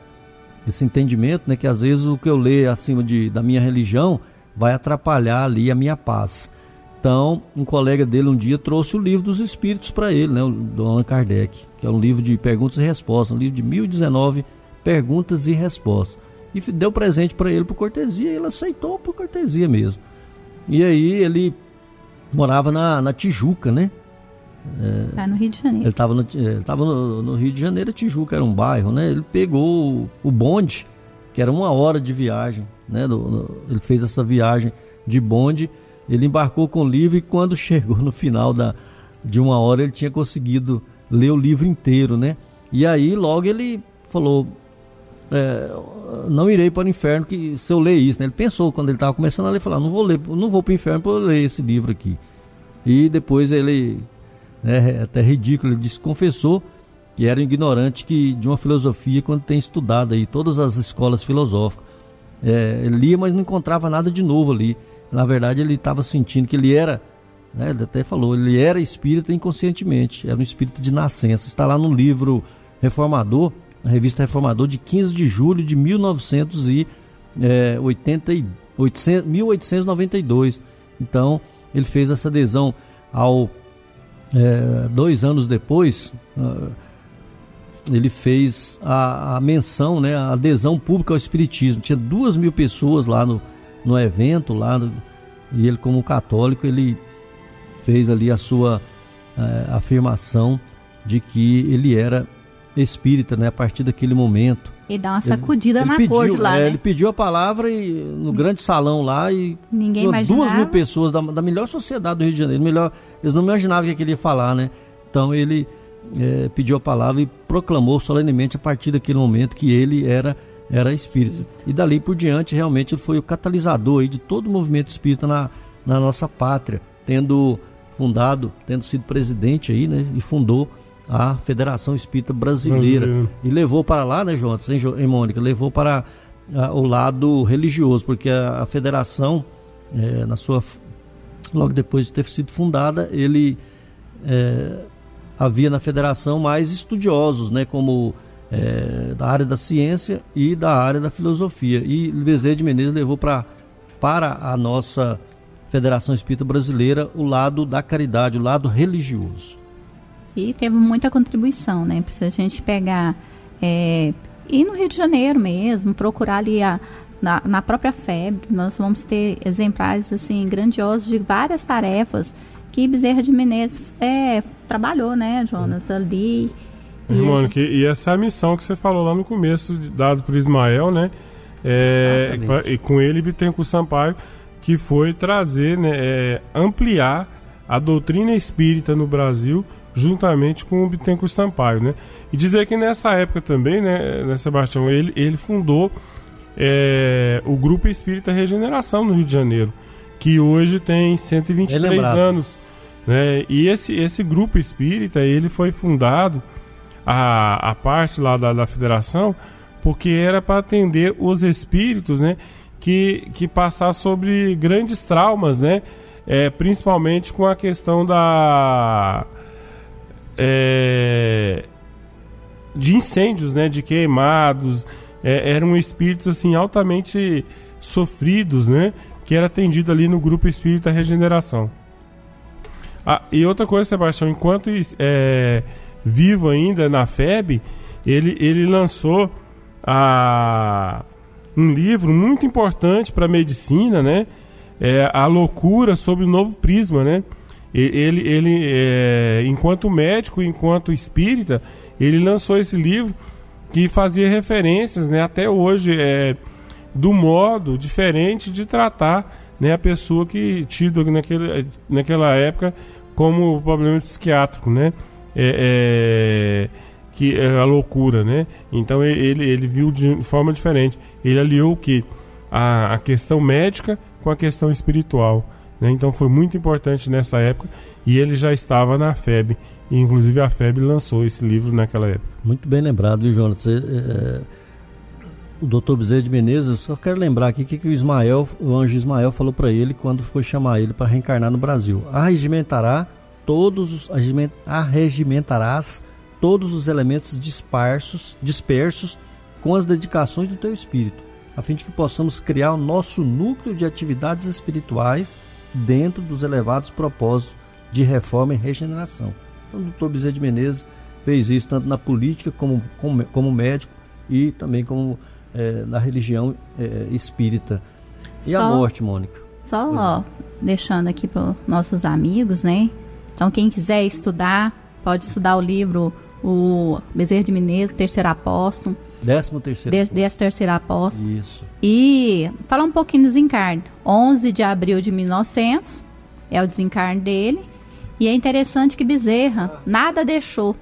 esse entendimento, né? Que às vezes o que eu leio acima de, da minha religião vai atrapalhar ali a minha paz. Então, um colega dele um dia trouxe o livro dos Espíritos para ele, né, o do Allan Kardec, que é um livro de perguntas e respostas, um livro de 1019 perguntas e respostas. E deu presente para ele por cortesia, e ele aceitou por cortesia mesmo. E aí ele morava na, na Tijuca, né? É, tá no Rio de Janeiro. Ele estava no, ele tava no, no, Rio de Janeiro, Tijuca era um bairro, né? Ele pegou o, bonde, que era uma hora de viagem, né? Do, ele fez essa viagem de bonde ele embarcou com o livro e quando chegou no final da, de uma hora ele tinha conseguido ler o livro inteiro, né? E aí logo ele falou, é, não irei para o inferno que se eu ler isso, né? Ele pensou quando ele estava começando a ler, falou, ah, não vou ler, não vou para o inferno para ler esse livro aqui. E depois ele, né, é até ridículo, ele disse, confessou que era ignorante que de uma filosofia quando tem estudado aí todas as escolas filosóficas. É, ele lia, mas não encontrava nada de novo ali. Na verdade, ele estava sentindo que ele era, né, ele até falou, ele era espírita inconscientemente, era um espírito de nascença. Está lá no livro Reformador, na revista Reformador, de 15 de julho de 1980, 1892. Então, ele fez essa adesão ao é, dois anos depois, uh, ele fez a, a, menção, né, a adesão pública ao Espiritismo. Tinha duas mil pessoas lá no, no evento, lá no, e ele como católico, ele fez ali a sua é, afirmação de que ele era espírita, né, a partir daquele momento. E dá uma sacudida ele, na pediu, corte lá, é, né? Ele pediu a palavra e, no grande salão lá e Ninguém duas imaginava. mil pessoas da, da melhor sociedade do Rio de Janeiro. Melhor, eles não imaginavam o que ele ia falar, né? Então ele é, pediu a palavra e proclamou solenemente a partir daquele momento que ele era era espírita. E dali por diante, realmente, ele foi o catalisador aí de todo o movimento espírita na, na nossa pátria, tendo fundado, tendo sido presidente aí, né? E fundou a Federação Espírita Brasileira. Brasileiro. E levou para lá, né, Jonas, hein, hein, Mônica? Levou para ah, o lado religioso, porque a, a federação, eh, na sua. Logo depois de ter sido fundada, ele. eh, havia na federação mais estudiosos, né, como eh, da área da ciência e da área da filosofia. E Bezerra de Menezes levou pra, para a nossa Federação Espírita Brasileira o lado da caridade, o lado religioso. E teve muita contribuição, né? Se a gente pegar. É, ir no Rio de Janeiro mesmo, procurar ali a, na, na própria FEB, nós vamos ter exemplares assim grandiosos de várias tarefas que Bezerra de Menezes é, trabalhou, né, Jonathan, ali. E Mônica, e essa é a missão que você falou lá no começo, dado por Ismael, né? É, Exatamente. e com ele, Bittencourt Sampaio, que foi trazer, né, é, ampliar a doutrina espírita no Brasil, juntamente com o Bittencourt Sampaio, né? E dizer que nessa época também, né, né Sebastião, ele, ele fundou é, o Grupo Espírita Regeneração no Rio de Janeiro, que hoje tem 123 Bem lembrado. anos. Né? E esse, esse grupo espírita, ele foi fundado, a, a parte lá da, da federação, porque era para atender os espíritos, né? Que, que passar sobre grandes traumas, né? É, principalmente com a questão da... é, de incêndios, né? De queimados. É, eram espíritos, assim, altamente sofridos, né? Que era atendido ali no Grupo Espírita Regeneração. Ah, e outra coisa, Sebastião, enquanto é, vivo ainda na FEB, ele, ele lançou a, um livro muito importante para a medicina, né? É, a loucura sobre o novo prisma, né? Ele, ele é, enquanto médico, enquanto espírita, ele lançou esse livro que fazia referências, né? Até hoje, é, do modo diferente de tratar né, a pessoa que tido naquele, naquela época como problema psiquiátrico, né? É, é, que é a loucura, né? Então ele, ele viu de forma diferente. Ele aliou que? A, a questão médica com a questão espiritual. Né? Então foi muito importante nessa época e ele já estava na FEB. E, inclusive a FEB lançou esse livro naquela época. Muito bem lembrado, viu, Jonas? É, é, o doutor Bezerra de Menezes, só quero lembrar aqui o que, que o Ismael, o anjo Ismael falou para ele quando foi chamar ele para reencarnar no Brasil. Arregimentará todos os arregiment- arregimentarás todos os elementos dispersos, dispersos com as dedicações do teu espírito, a fim de que possamos criar o nosso núcleo de atividades espirituais dentro dos elevados propósitos de reforma e regeneração. Então, o doutor Bezerra de Menezes fez isso tanto na política como, como, como médico e também como eh, na religião eh, espírita. E a Só- morte, Mônica? Só ó, deixando aqui para nossos amigos, né? Então, quem quiser estudar, pode estudar o livro O Bezerra de Menezes, Terceiro Apóstolo, Décimo terceiro. Des, Desse Terceiro Apóstolo. Isso. E falar um pouquinho do desencarne. 11 de abril de 1900 é o desencarne dele. E é interessante que Bezerra nada deixou.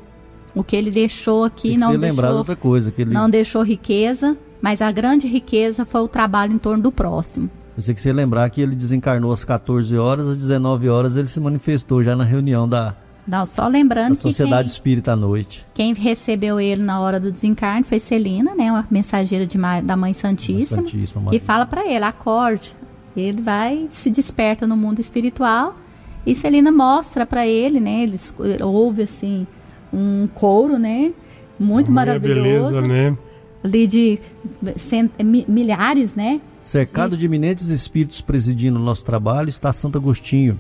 O que ele deixou aqui não deixou, outra coisa, que ele, não deixou riqueza, mas a grande riqueza foi o trabalho em torno do próximo. você que você lembrar que ele desencarnou às 14 horas, às 19 horas ele se manifestou já na reunião da, Não, só da lembrando que Sociedade quem, Espírita à noite. quem recebeu ele na hora do desencarne foi Celina, né, uma mensageira de da Mãe Santíssima, Santíssima, que Maria. fala para ele, acorde. Ele vai se desperta no mundo espiritual e Celina mostra para ele, né, ele ouve assim um couro, né, muito Tamanha maravilhoso, beleza, né? ali de cent- mi- milhares, né, Cercado de eminentes espíritos presidindo o nosso trabalho está Santo Agostinho,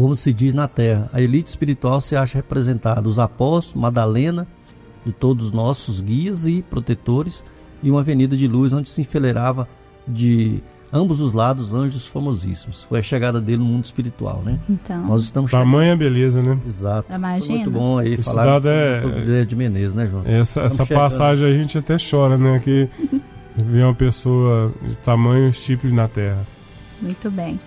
como se diz na terra. A elite espiritual se acha representada os apóstolos, Madalena, de todos os nossos guias e protetores, e uma avenida de luz onde se enfileirava de ambos os lados anjos famosíssimos. Foi a chegada dele no mundo espiritual, né? Então. Nós estamos Tamanha beleza, né? Exato. Imagina. Foi muito bom aí Esse falar dado é- de Menezes, né, João? Essa, essa passagem a gente até chora, né? Que vê uma pessoa de tamanho estípio na Terra. Muito bem.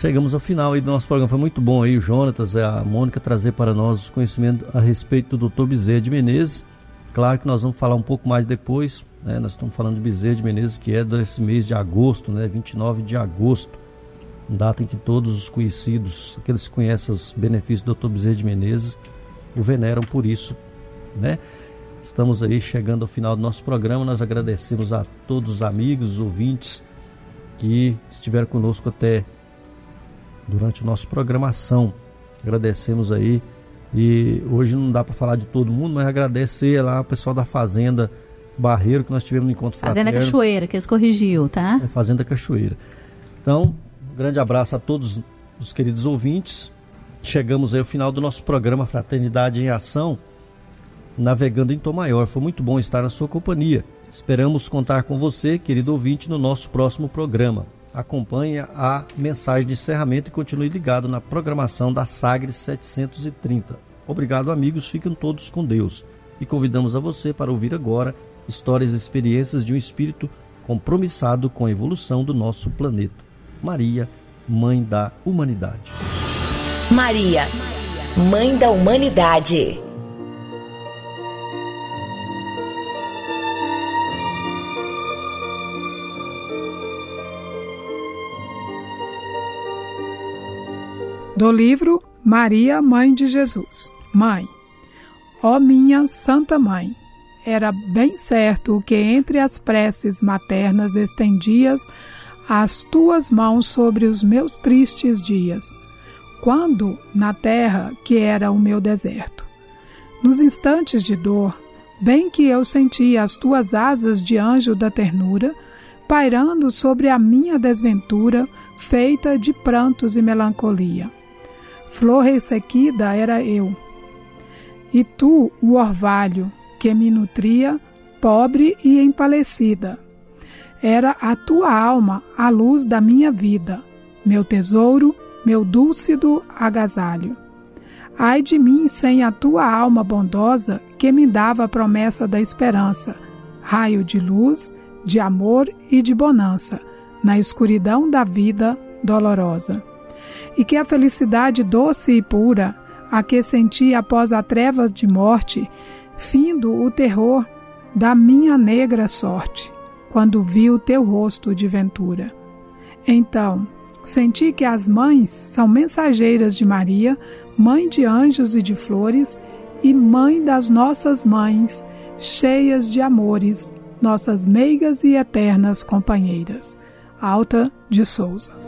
Chegamos ao final aí do nosso programa. Foi muito bom aí o Jonatas e a Mônica trazer para nós os conhecimentos a respeito do Dr. Bezerra de Menezes. Claro que nós vamos falar um pouco mais depois, né? Nós estamos falando de Bezerra de Menezes, que é desse mês de agosto, né? 29 de agosto. Data em que todos os conhecidos, aqueles que conhecem os benefícios do Dr. Bezerra de Menezes, o veneram por isso, né? Estamos aí chegando ao final do nosso programa. Nós agradecemos a todos os amigos, os ouvintes que estiveram conosco até durante a nossa programação. Agradecemos aí. E hoje não dá para falar de todo mundo, mas agradecer lá o pessoal da Fazenda Barreiro que nós tivemos no encontro Fazenda fraterno. Cachoeira, que eles corrigiu, tá? É Fazenda Cachoeira. Então, um grande abraço a todos os queridos ouvintes. Chegamos aí ao final do nosso programa Fraternidade em Ação, navegando em Tom Maior. Foi muito bom estar na sua companhia. Esperamos contar com você, querido ouvinte, no nosso próximo programa. Acompanhe a mensagem de encerramento e continue ligado na programação da Sagres 730. Obrigado, amigos. Fiquem todos com Deus. E convidamos a você para ouvir agora histórias e experiências de um espírito compromissado com a evolução do nosso planeta. Maria, Mãe da Humanidade. Maria, Mãe da Humanidade. Do livro Maria, Mãe de Jesus. Mãe, ó minha Santa Mãe, era bem certo o que entre as preces maternas estendias as tuas mãos sobre os meus tristes dias, quando na terra que era o meu deserto. Nos instantes de dor, bem que eu sentia as tuas asas de anjo da ternura, pairando sobre a minha desventura, feita de prantos e melancolia. Flor ressequida era eu, e tu o orvalho que me nutria, pobre e empalecida. Era a tua alma a luz da minha vida, meu tesouro, meu dúlcido agasalho. Ai de mim sem a tua alma bondosa que me dava a promessa da esperança, raio de luz, de amor e de bonança, na escuridão da vida dolorosa. E que a felicidade doce e pura, a que senti após a treva de morte, findo o terror da minha negra sorte, quando vi o teu rosto de ventura. Então, senti que as mães são mensageiras de Maria, mãe de anjos e de flores, e mãe das nossas mães, cheias de amores, nossas meigas e eternas companheiras. Alta de Souza.